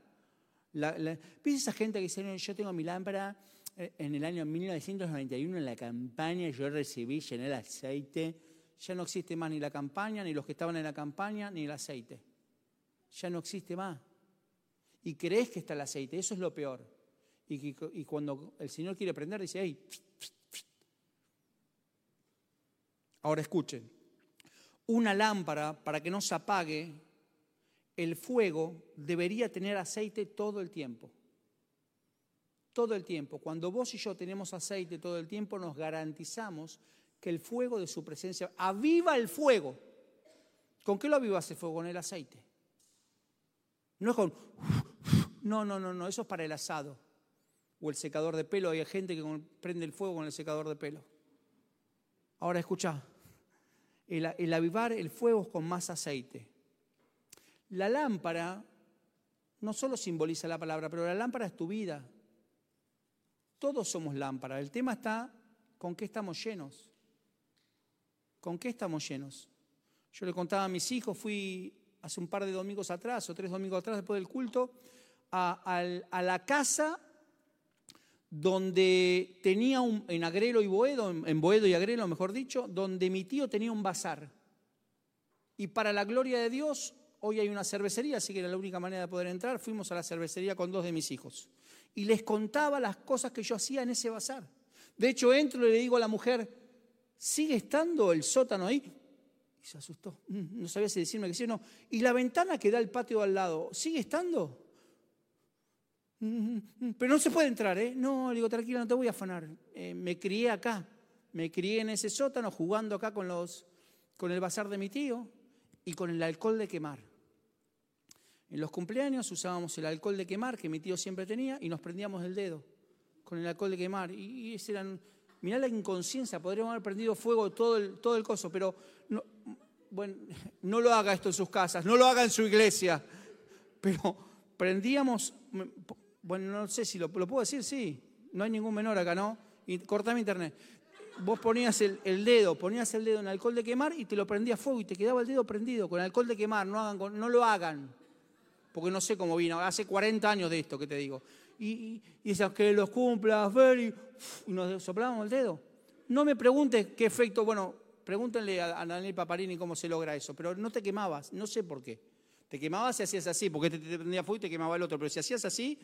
la, esa gente que dice, yo tengo mi lámpara, eh, en el año 1991 en la campaña yo recibí, llené el aceite, ya no existe más ni la campaña, ni los que estaban en la campaña, ni el aceite. Ya no existe más. Y crees que está el aceite, eso es lo peor. Y, y cuando el Señor quiere prender, dice, hey, ahora escuchen, una lámpara para que no se apague el fuego debería tener aceite todo el tiempo. Todo el tiempo. Cuando vos y yo tenemos aceite todo el tiempo, nos garantizamos que el fuego de su presencia aviva el fuego. ¿Con qué lo avivas el fuego? Con el aceite. No es con... No, no, no, no, eso es para el asado. O el secador de pelo. Hay gente que prende el fuego con el secador de pelo. Ahora escucha, el, avivar el fuego con más aceite. La lámpara no solo simboliza la palabra, pero la lámpara es tu vida. Todos somos lámpara. El tema está con qué estamos llenos. ¿Con qué estamos llenos? Yo le contaba a mis hijos, fui hace un par de domingos atrás o tres domingos atrás después del culto a, la casa donde tenía un, en Agrelo y Boedo, en Boedo y Agrelo mejor dicho, donde mi tío tenía un bazar. Y para la gloria de Dios, hoy hay una cervecería, así que era la única manera de poder entrar. Fuimos a la cervecería con dos de mis hijos. Y les contaba las cosas que yo hacía en ese bazar. De hecho, entro y le digo a la mujer, ¿sigue estando el sótano ahí? Y se asustó. Mm, no sabía si decirme que sí o no. ¿Y la ventana que da al patio al lado, sigue estando? Mm, mm, pero no se puede entrar, ¿eh? No, digo, tranquila, no te voy a afanar. Eh, me crié acá. Me crié en ese sótano jugando acá con, los, con el bazar de mi tío y con el alcohol de quemar. En los cumpleaños usábamos el alcohol de quemar que mi tío siempre tenía y nos prendíamos el dedo con el alcohol de quemar. Y, eran, mirá la inconsciencia, podríamos haber prendido fuego todo el, todo el coso, pero no, bueno, no lo haga esto en sus casas, no lo haga en su iglesia. Pero prendíamos, bueno, no sé si lo, puedo decir, sí, no hay ningún menor acá, ¿no? Y cortame internet. Vos ponías el, dedo, ponías el dedo en alcohol de quemar y te lo prendía fuego y te quedaba el dedo prendido con alcohol de quemar. No, hagan, no lo hagan porque no sé cómo vino, hace 40 años de esto que te digo. Y, y, que los cumplas, ver, y, nos soplábamos el dedo. No me preguntes qué efecto, bueno, pregúntenle a, Daniel Paparini cómo se logra eso, pero no te quemabas, no sé por qué. Te quemabas si hacías así, porque te, te prendía fuego y te quemaba el otro, pero si hacías así,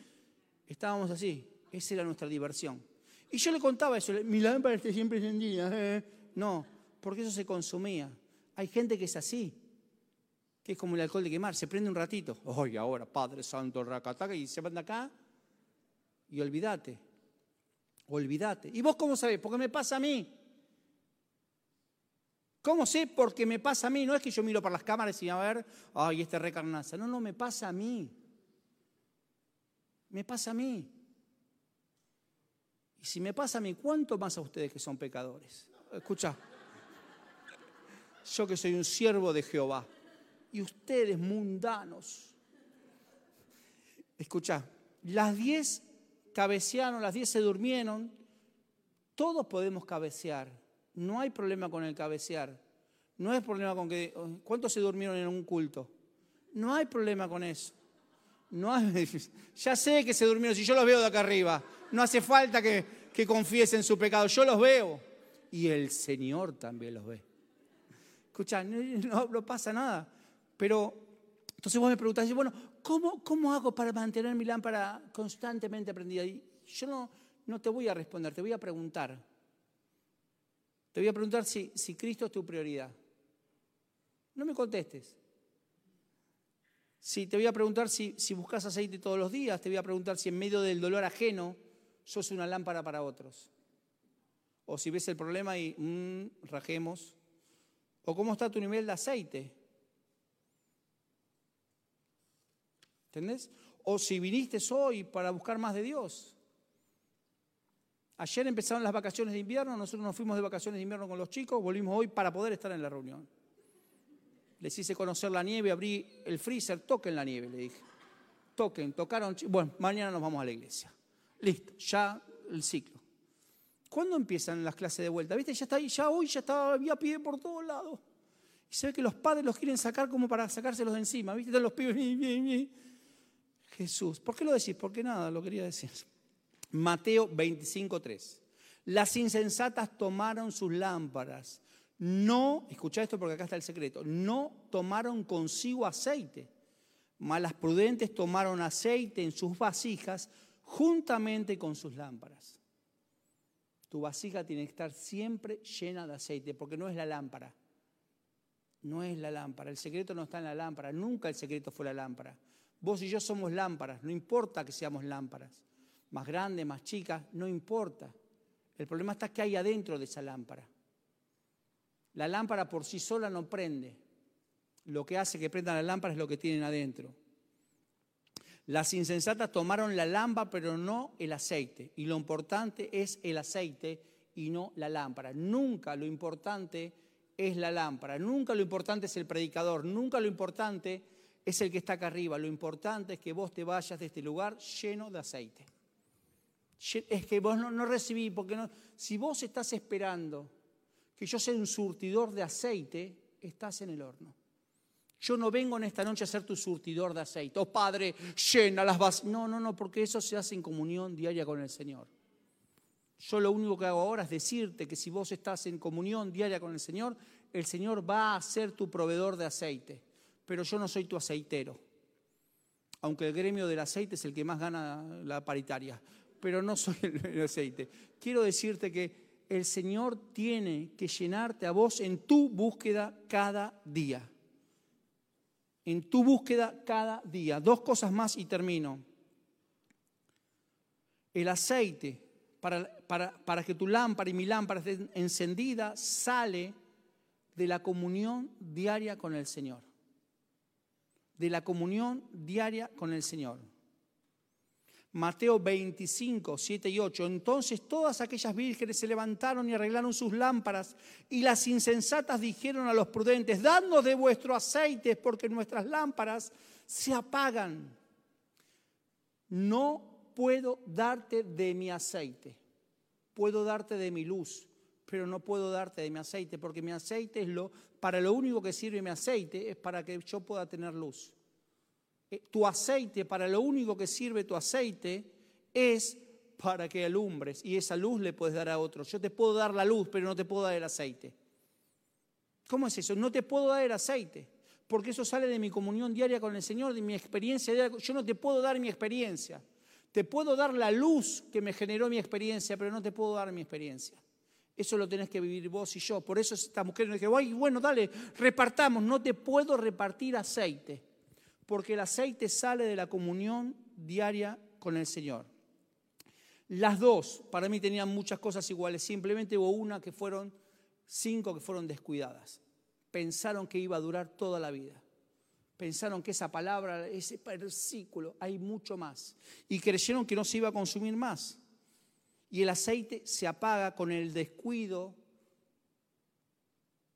estábamos así. Esa era nuestra diversión. Y yo le contaba eso, mi lámpara está siempre encendida. ¿eh? No, porque eso se consumía. Hay gente que es así, que es como el alcohol de quemar, se prende un ratito. Oye, ahora, Padre Santo, racataca, y se van de acá y olvídate. Olvídate. ¿Y vos cómo sabés? Porque me pasa a mí. ¿Cómo sé? Porque me pasa a mí. No es que yo miro para las cámaras y a ver, ay, este recarnaza. No, no, me pasa a mí. Me pasa a mí. Y si me pasa a mí, ¿cuánto más a ustedes que son pecadores? Escucha, yo que soy un siervo de Jehová y ustedes mundanos. Escucha, las diez cabecearon, las diez se durmieron, todos podemos cabecear, no hay problema con el cabecear, no hay problema con que, ¿cuántos se durmieron en un culto? No hay problema con eso. No ya sé que se durmieron, si yo los veo de acá arriba, no hace falta que, que confiesen su pecado, yo los veo. Y el Señor también los ve. Escucha, no, no pasa nada. Pero entonces vos me preguntás, bueno, ¿cómo, ¿cómo hago para mantener mi lámpara constantemente prendida? Y yo no, no te voy a responder, te voy a preguntar. Te voy a preguntar si, si Cristo es tu prioridad. No me contestes. Si te voy a preguntar si, buscas aceite todos los días, te voy a preguntar si en medio del dolor ajeno sos una lámpara para otros. O si ves el problema y mmm, rajemos. O cómo está tu nivel de aceite. ¿Entendés? O si viniste hoy para buscar más de Dios. Ayer empezaron las vacaciones de invierno, nosotros nos fuimos de vacaciones de invierno con los chicos, volvimos hoy para poder estar en la reunión. Les hice conocer la nieve, abrí el freezer, toquen la nieve, le dije. Toquen, tocaron. Bueno, mañana nos vamos a la iglesia. Listo, ya el ciclo. ¿Cuándo empiezan las clases de vuelta? ¿Viste? Ya está ahí, ya hoy ya estaba, había pie por todos lados. Y se ve que los padres los quieren sacar como para sacárselos de encima. ¿Viste? Están los pibes, Jesús. ¿Por qué lo decís? Porque nada, lo quería decir. Mateo 25.3. Las insensatas tomaron sus lámparas no, escucha esto porque acá está el secreto, no tomaron consigo aceite, mas las prudentes tomaron aceite en sus vasijas juntamente con sus lámparas. Tu vasija tiene que estar siempre llena de aceite, porque no es la lámpara. No es la lámpara. El secreto no está en la lámpara. Nunca el secreto fue la lámpara. Vos y yo somos lámparas. No importa que seamos lámparas. Más grandes, más chicas, no importa. El problema está que hay adentro de esa lámpara. La lámpara por sí sola no prende. Lo que hace que prenda la lámpara es lo que tienen adentro. Las insensatas tomaron la lámpara, pero no el aceite. Y lo importante es el aceite y no la lámpara. Nunca lo importante es la lámpara. Nunca lo importante es el predicador. Nunca lo importante es el que está acá arriba. Lo importante es que vos te vayas de este lugar lleno de aceite. Es que vos no, no recibí, porque si vos estás esperando que yo sea un surtidor de aceite, estás en el horno. Yo no vengo en esta noche a ser tu surtidor de aceite. Oh Padre, llena las vasijas. No, no, no, porque eso se hace en comunión diaria con el Señor. Yo lo único que hago ahora es decirte que si vos estás en comunión diaria con el Señor, el Señor va a ser tu proveedor de aceite. Pero yo no soy tu aceitero. Aunque el gremio del aceite es el que más gana la paritaria. Pero no soy el aceite. Quiero decirte que el Señor tiene que llenarte a vos en tu búsqueda cada día. En tu búsqueda cada día. Dos cosas más y termino. El aceite para, para, que tu lámpara y mi lámpara estén encendida sale de la comunión diaria con el Señor. De la comunión diaria con el Señor. Mateo 25, 7 y 8. Entonces todas aquellas vírgenes se levantaron y arreglaron sus lámparas, y las insensatas dijeron a los prudentes, dadnos de vuestro aceite, porque nuestras lámparas se apagan. No puedo darte de mi aceite, puedo darte de mi luz, pero no puedo darte de mi aceite, porque mi aceite es lo, para lo único que sirve mi aceite es para que yo pueda tener luz. Eh, tu aceite, para lo único que sirve tu aceite, es para que alumbres y esa luz le puedes dar a otros. Yo te puedo dar la luz, pero no te puedo dar el aceite. ¿Cómo es eso? No te puedo dar el aceite, porque eso sale de mi comunión diaria con el Señor, de mi experiencia diaria. Yo no te puedo dar mi experiencia. Te puedo dar la luz que me generó mi experiencia, pero no te puedo dar mi experiencia. Eso lo tenés que vivir vos y yo. Por eso esta mujer nos dijo, ay, bueno, dale, repartamos. No te puedo repartir aceite, porque el aceite sale de la comunión diaria con el Señor. Las dos, para mí tenían muchas cosas iguales, simplemente hubo una que fueron, cinco que fueron descuidadas. Pensaron que iba a durar toda la vida. Pensaron que esa palabra, ese versículo, hay mucho más. Y creyeron que no se iba a consumir más y el aceite se apaga con el descuido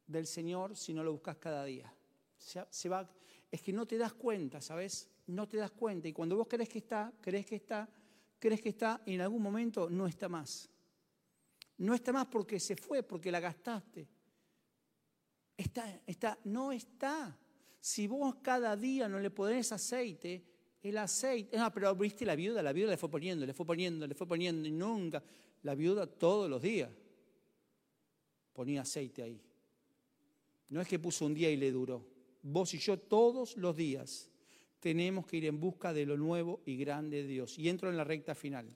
del Señor si no lo buscas cada día. Se, va, es que no te das cuenta, ¿sabes? No te das cuenta. Y cuando vos crees que está, crees que está, crees que está, y en algún momento no está más. No está más porque se fue, porque la gastaste. Está, está, no está. Si vos cada día no le pones aceite, el aceite. Ah, pero viste la viuda, la viuda le fue poniendo, le fue poniendo, le fue poniendo y nunca. La viuda todos los días ponía aceite ahí. No es que puso un día y le duró. Vos y yo todos los días tenemos que ir en busca de lo nuevo y grande de Dios. Y entro en la recta final.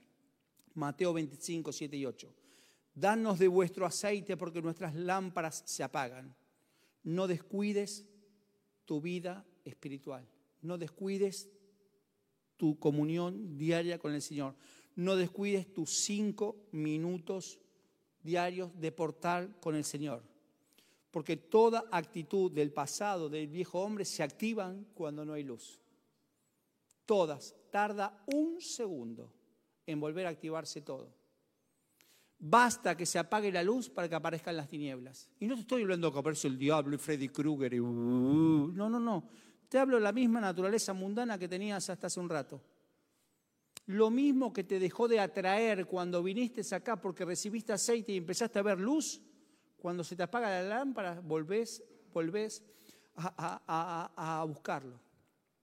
Mateo 25, 7 y 8. Danos de vuestro aceite porque nuestras lámparas se apagan. No descuides tu vida espiritual. No descuides tu comunión diaria con el Señor. No descuides tus cinco minutos diarios de portal con el Señor. Porque toda actitud del pasado del viejo hombre se activan cuando no hay luz. Todas. Tarda un segundo en volver a activarse todo. Basta que se apague la luz para que aparezcan las tinieblas. Y no te estoy hablando que aparece el diablo y Freddy Krueger y... Uh, no, no, no. Te hablo de la misma naturaleza mundana que tenías hasta hace un rato. Lo mismo que te dejó de atraer cuando viniste acá porque recibiste aceite y empezaste a ver luz, cuando se te apaga la lámpara, volvés, volvés a, buscarlo.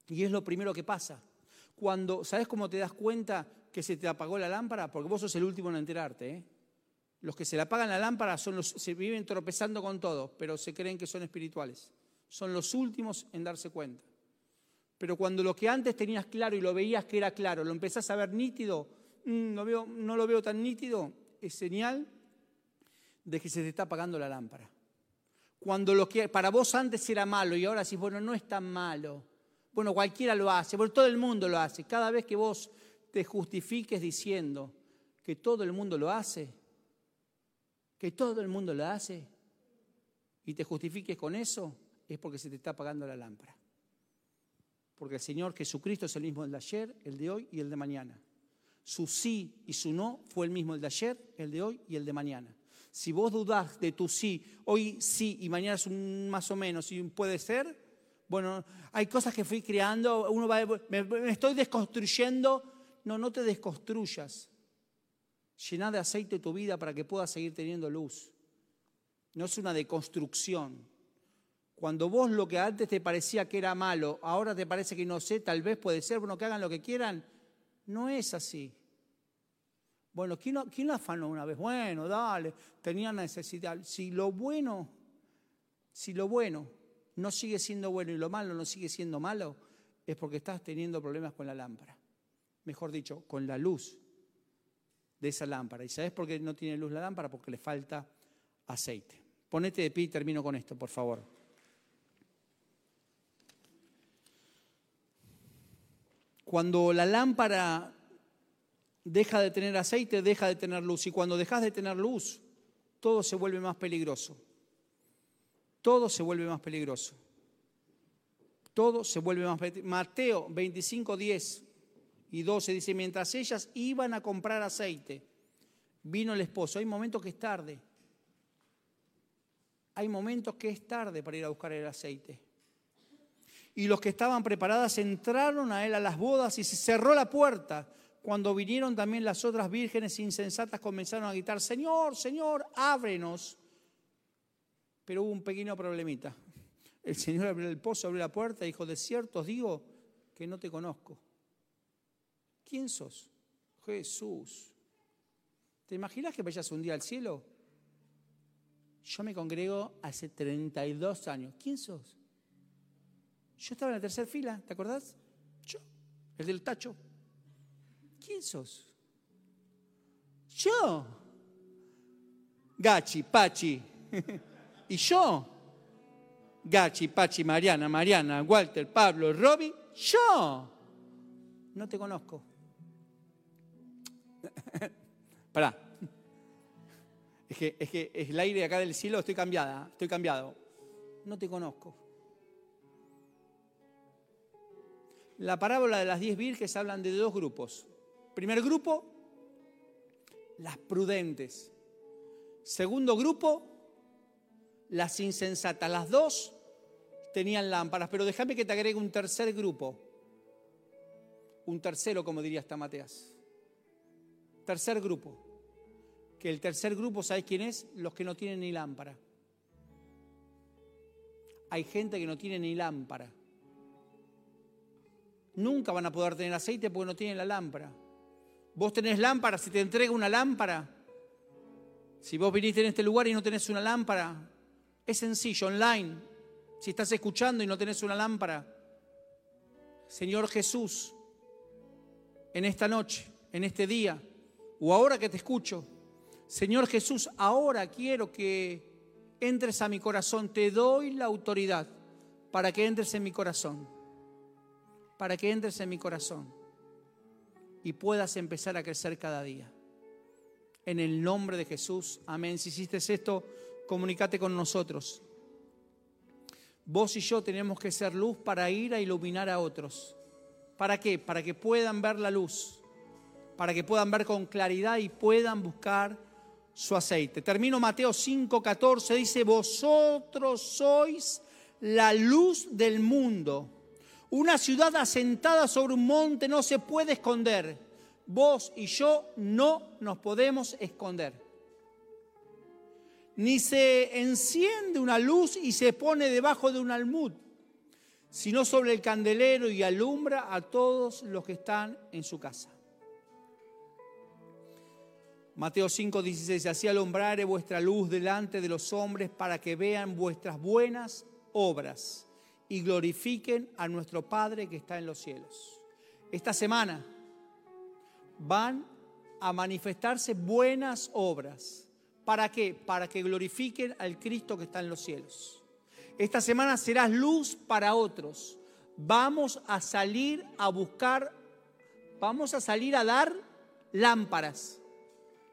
Y es lo primero que pasa. Cuando, ¿sabes cómo te das cuenta que se te apagó la lámpara? Porque vos sos el último en enterarte. ¿eh? Los que se le apagan la lámpara son los, se viven tropezando con todo, pero se creen que son espirituales son los últimos en darse cuenta. Pero cuando lo que antes tenías claro y lo veías que era claro, lo empezás a ver nítido, mm, no lo veo tan nítido, es señal de que se te está apagando la lámpara. Cuando lo que para vos antes era malo y ahora decís, bueno, no es tan malo. Bueno, cualquiera lo hace, bueno, todo el mundo lo hace. Cada vez que vos te justifiques diciendo que todo el mundo lo hace, que todo el mundo lo hace, y te justifiques con eso, es porque se te está apagando la lámpara. Porque el Señor Jesucristo es el mismo el de ayer, el de hoy y el de mañana. Su sí y su no fue el mismo el de ayer, el de hoy y el de mañana. Si vos dudás de tu sí, hoy sí y mañana es un más o menos, y puede ser, bueno, hay cosas que fui creando, uno va, me, me estoy desconstruyendo. No, no te desconstruyas. Llená de aceite tu vida para que puedas seguir teniendo luz. No es una deconstrucción. Cuando vos lo que antes te parecía que era malo, ahora te parece que no sé, tal vez puede ser, bueno, que hagan lo que quieran, no es así. Bueno, ¿quién, ¿quién afanó una vez? Bueno, dale, tenía necesidad. Si lo bueno, si lo bueno no sigue siendo bueno y lo malo no sigue siendo malo, es porque estás teniendo problemas con la lámpara. Mejor dicho, con la luz de esa lámpara. ¿Y sabes por qué no tiene luz la lámpara? Porque le falta aceite. Ponete de pie y termino con esto, por favor. Cuando la lámpara deja de tener aceite, deja de tener luz. Y cuando dejas de tener luz, todo se vuelve más peligroso. Todo se vuelve más peligroso. Todo se vuelve más peligroso. Mateo 25, 10 y 12 dice, mientras ellas iban a comprar aceite, vino el esposo. Hay momentos que es tarde. Hay momentos que es tarde para ir a buscar el aceite y los que estaban preparadas entraron a él a las bodas y se cerró la puerta. Cuando vinieron también las otras vírgenes insensatas comenzaron a gritar, Señor, Señor, ábrenos. Pero hubo un pequeño problemita. El Señor abrió el pozo, abrió la puerta y dijo, de cierto os digo que no te conozco. ¿Quién sos? Jesús. ¿Te imaginas que vayas un día al cielo? Yo me congrego hace 32 años. ¿Quién sos? Yo estaba en la tercera fila, ¿te acordás? Yo, el del tacho. ¿Quién sos? Yo. Gachi, Pachi. ¿Y yo? Gachi, Pachi, Mariana, Mariana, Walter, Pablo, Robbie. Yo. No te conozco. Pará. Es que, es que es el aire acá del cielo, estoy cambiada, estoy cambiado. No te conozco. La parábola de las diez virges hablan de dos grupos. Primer grupo, las prudentes. Segundo grupo, las insensatas. Las dos tenían lámparas, pero déjame que te agregue un tercer grupo. Un tercero, como diría esta Mateas. Tercer grupo. Que el tercer grupo, ¿sabes quién es? Los que no tienen ni lámpara. Hay gente que no tiene ni lámpara. Nunca van a poder tener aceite porque no tienen la lámpara. Vos tenés lámpara, si te entrega una lámpara, si vos viniste en este lugar y no tenés una lámpara, es sencillo, online. Si estás escuchando y no tenés una lámpara, Señor Jesús, en esta noche, en este día, o ahora que te escucho, Señor Jesús, ahora quiero que entres a mi corazón, te doy la autoridad para que entres en mi corazón, para que entres en mi corazón y puedas empezar a crecer cada día. En el nombre de Jesús, amén. Si hiciste esto, comunícate con nosotros. Vos y yo tenemos que ser luz para ir a iluminar a otros. ¿Para qué? Para que puedan ver la luz, para que puedan ver con claridad y puedan buscar su aceite. Termino Mateo 5:14, dice, vosotros sois la luz del mundo. Una ciudad asentada sobre un monte no se puede esconder. Vos y yo no nos podemos esconder. Ni se enciende una luz y se pone debajo de un almud, sino sobre el candelero y alumbra a todos los que están en su casa. Mateo 5, 16, así alumbraré vuestra luz delante de los hombres para que vean vuestras buenas obras y glorifiquen a nuestro Padre que está en los cielos. Esta semana van a manifestarse buenas obras. ¿Para qué? Para que glorifiquen al Cristo que está en los cielos. Esta semana serás luz para otros. Vamos a salir a buscar, vamos a salir a dar lámparas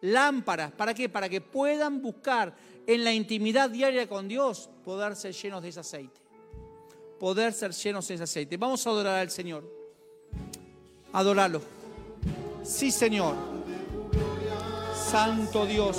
lámparas. ¿Para qué? Para que puedan buscar en la intimidad diaria con Dios poder ser llenos de ese aceite. Poder ser llenos de ese aceite. Vamos a adorar al Señor. Adorarlo. Sí, Señor. Santo Dios.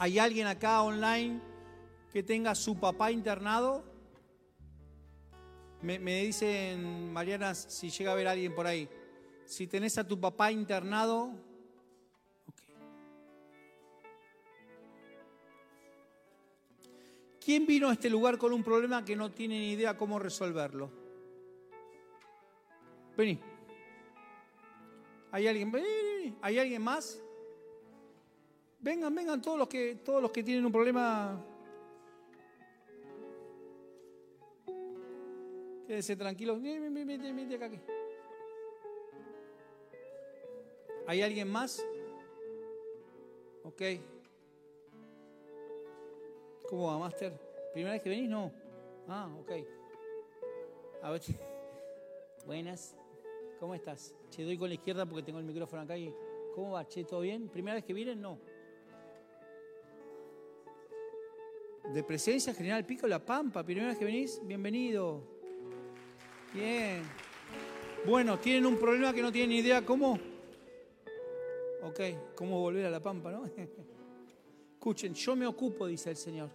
¿Hay alguien acá online que tenga su papá internado? Me, dicen, Mariana, si llega a ver alguien por ahí. Si tenés a tu papá internado, ¿Quién vino a este lugar con un problema que no tiene ni idea cómo resolverlo? Vení. ¿Hay alguien? ¿Hay alguien más? Vengan, vengan todos los que todos los que tienen un problema. Quédense tranquilos. Vete acá. ¿Hay alguien más? Ok. ¿Cómo va, Master? ¿Primera vez que venís? No. Ah, ok. A ver. Buenas. ¿Cómo estás? Che, doy con la izquierda porque tengo el micrófono acá y. ¿Cómo va? Che, ¿todo bien? ¿Primera vez que vienen? No. De presencia General Pico La Pampa. ¿Primera vez que venís? Bienvenido. Bien. Bueno, tienen un problema que no tienen ni idea cómo. Ok, cómo volver a La Pampa, ¿no? Escuchen, yo me ocupo, dice el Señor.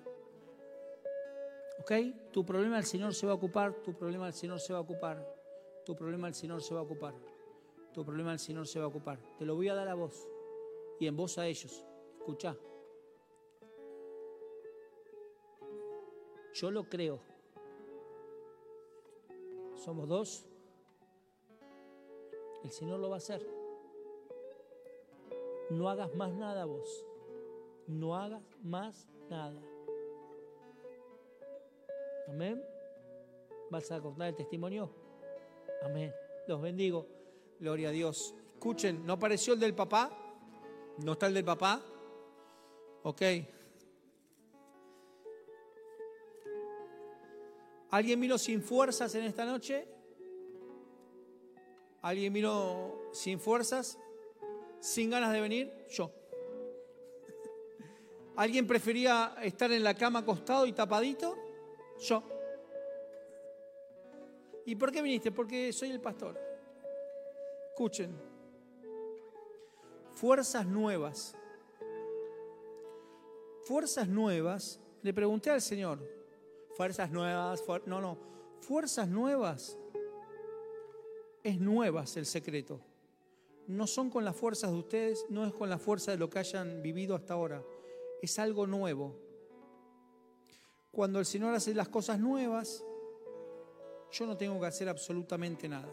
¿Ok? Tu problema el Señor se va a ocupar, tu problema el Señor se va a ocupar, tu problema el Señor se va a ocupar, tu problema el Señor se va a ocupar. Te lo voy a dar a vos y en vos a ellos. Escucha. Yo lo creo. Somos dos. El Señor lo va a hacer. No hagas más nada vos no hagas más nada. Amén. ¿Vas a cortar el testimonio? Amén. Los bendigo. Gloria a Dios. Escuchen, ¿no apareció el del papá? ¿No está el del papá? Ok. ¿Alguien vino sin fuerzas en esta noche? ¿Alguien vino sin fuerzas? ¿Sin ganas de venir? Yo. ¿Alguien prefería estar en la cama acostado y tapadito? Yo. ¿Y por qué viniste? Porque soy el pastor. Escuchen. Fuerzas nuevas. Fuerzas nuevas. Le pregunté al Señor. Fuerzas nuevas. no, no. Fuerzas nuevas. Es nuevas el secreto. No son con las fuerzas de ustedes, no es con la fuerza de lo que hayan vivido hasta ahora es algo nuevo. Cuando el Señor hace las cosas nuevas, yo no tengo que hacer absolutamente nada.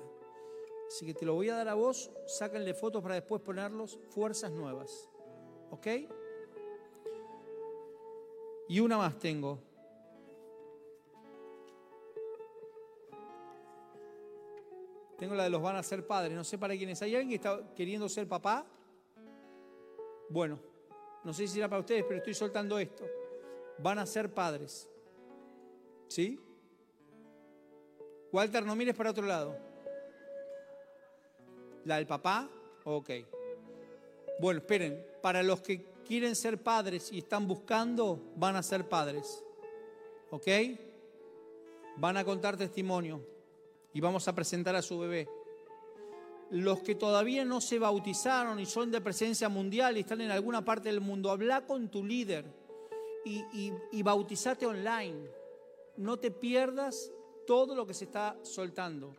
Así que te lo voy a dar a vos, sáquenle fotos para después ponerlos, fuerzas nuevas. ¿Ok? Y una más tengo. Tengo la de los van a ser padres. No sé para quiénes. ¿Hay alguien que está queriendo ser papá? Bueno, no sé si será para ustedes, pero estoy soltando esto. Van a ser padres. ¿Sí? Walter, no mires para otro lado. ¿La del papá? Ok. Bueno, esperen. Para los que quieren ser padres y están buscando, van a ser padres. ¿Ok? Van a contar testimonio y vamos a presentar a su bebé los que todavía no se bautizaron y son de presencia mundial y están en alguna parte del mundo, habla con tu líder y, bautizate online. No te pierdas todo lo que se está soltando.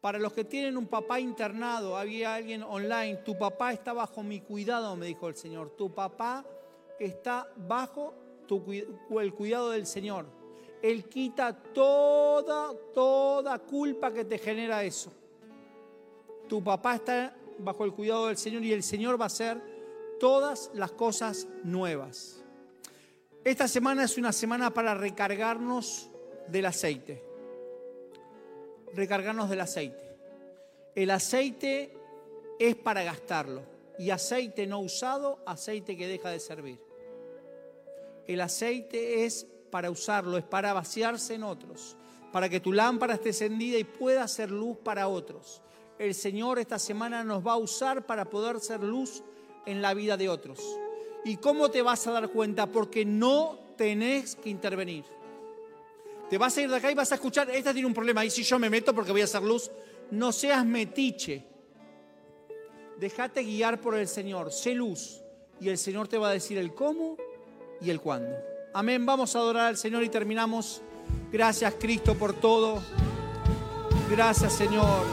Para los que tienen un papá internado, había alguien online, tu papá está bajo mi cuidado, me dijo el Señor. Tu papá está bajo el cuidado del Señor. Él quita toda, toda culpa que te genera eso tu papá está bajo el cuidado del Señor y el Señor va a hacer todas las cosas nuevas. Esta semana es una semana para recargarnos del aceite. Recargarnos del aceite. El aceite es para gastarlo. Y aceite no usado, aceite que deja de servir. El aceite es para usarlo, es para vaciarse en otros, para que tu lámpara esté encendida y pueda hacer luz para otros el Señor esta semana nos va a usar para poder ser luz en la vida de otros. ¿Y cómo te vas a dar cuenta? Porque no tenés que intervenir. Te vas a ir de acá y vas a escuchar, esta tiene un problema, y si yo me meto porque voy a hacer luz, no seas metiche. Déjate guiar por el Señor, sé luz, y el Señor te va a decir el cómo y el cuándo. Amén. Vamos a adorar al Señor y terminamos. Gracias Cristo por todo. Gracias Señor.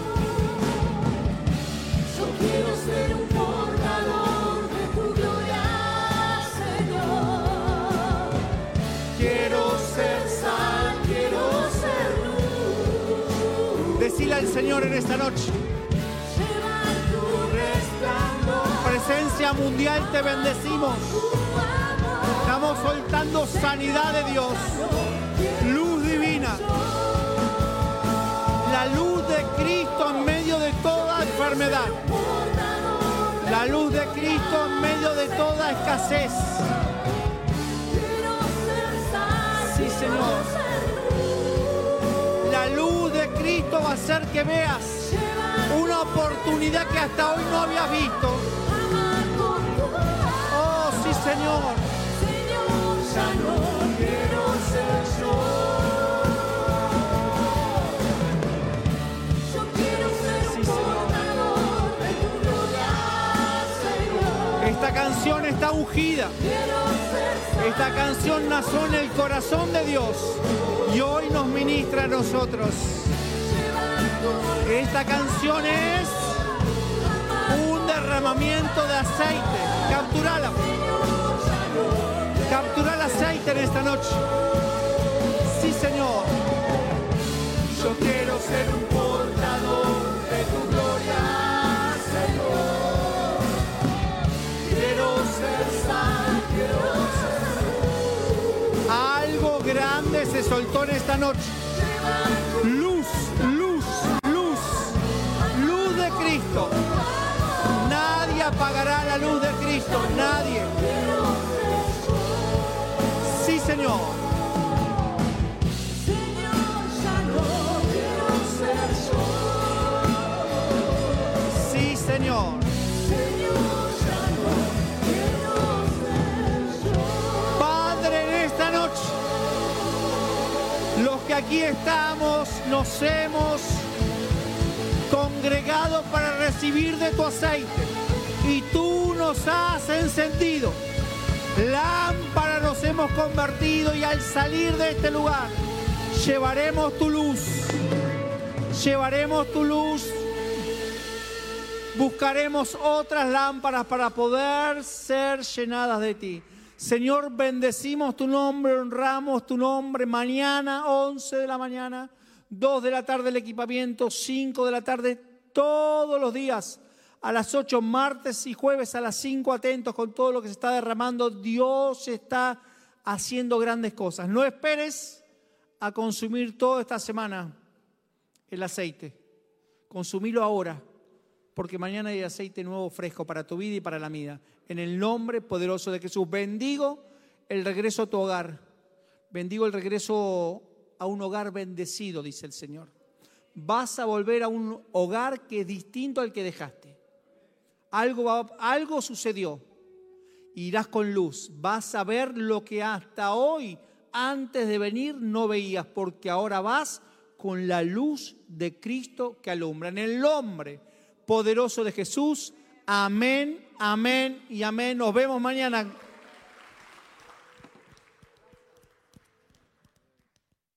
Yo quiero ser un portador de tu gloria, Señor. Quiero ser sal, quiero ser luz. Decile al Señor en esta noche. Llevar tu resplandor, Presencia mundial te bendecimos. Soltando sanidad de Dios. Luz divina. La luz de Cristo en medio de toda enfermedad. La luz de Cristo en medio de toda escasez. Sí, Señor. La luz de Cristo va a hacer que veas una oportunidad que hasta hoy no habías visto. Oh, sí, Señor. Canción está ungida. Esta canción nació en el corazón de Dios y hoy nos ministra a nosotros. Esta canción es un derramamiento de aceite. Capturala. Captura el aceite en esta noche. Sí, Señor. Yo quiero ser un portador de tu gloria, Señor. Quiero ser sal, quiero ser Algo grande se soltó en esta noche. Luz, luz, luz. Luz de Cristo. Nadie apagará la luz de Cristo. Nadie. Aquí estamos nos hemos congregado para recibir de tu aceite y tú nos has encendido. Lámpara nos hemos convertido y al salir de este lugar llevaremos tu luz. Llevaremos tu luz. Buscaremos otras lámparas para poder ser llenadas de ti. Señor, bendecimos tu nombre, honramos tu nombre. Mañana, 11 de la mañana, 2 de la tarde el equipamiento, 5 de la tarde, todos los días. A las 8, martes y jueves a las 5, atentos con todo lo que se está derramando. Dios está haciendo grandes cosas. No esperes a consumir toda esta semana el aceite. Consumilo ahora, porque mañana hay aceite nuevo fresco para tu vida y para la mía. En el nombre poderoso de Jesús, bendigo el regreso a tu hogar. Bendigo el regreso a un hogar bendecido, dice el Señor. Vas a volver a un hogar que es distinto al que dejaste. Algo, algo sucedió. Irás con luz. Vas a ver lo que hasta hoy, antes de venir, no veías, porque ahora vas con la luz de Cristo que alumbra. En el nombre poderoso de Jesús. Amén, amén y amén. Nos vemos mañana.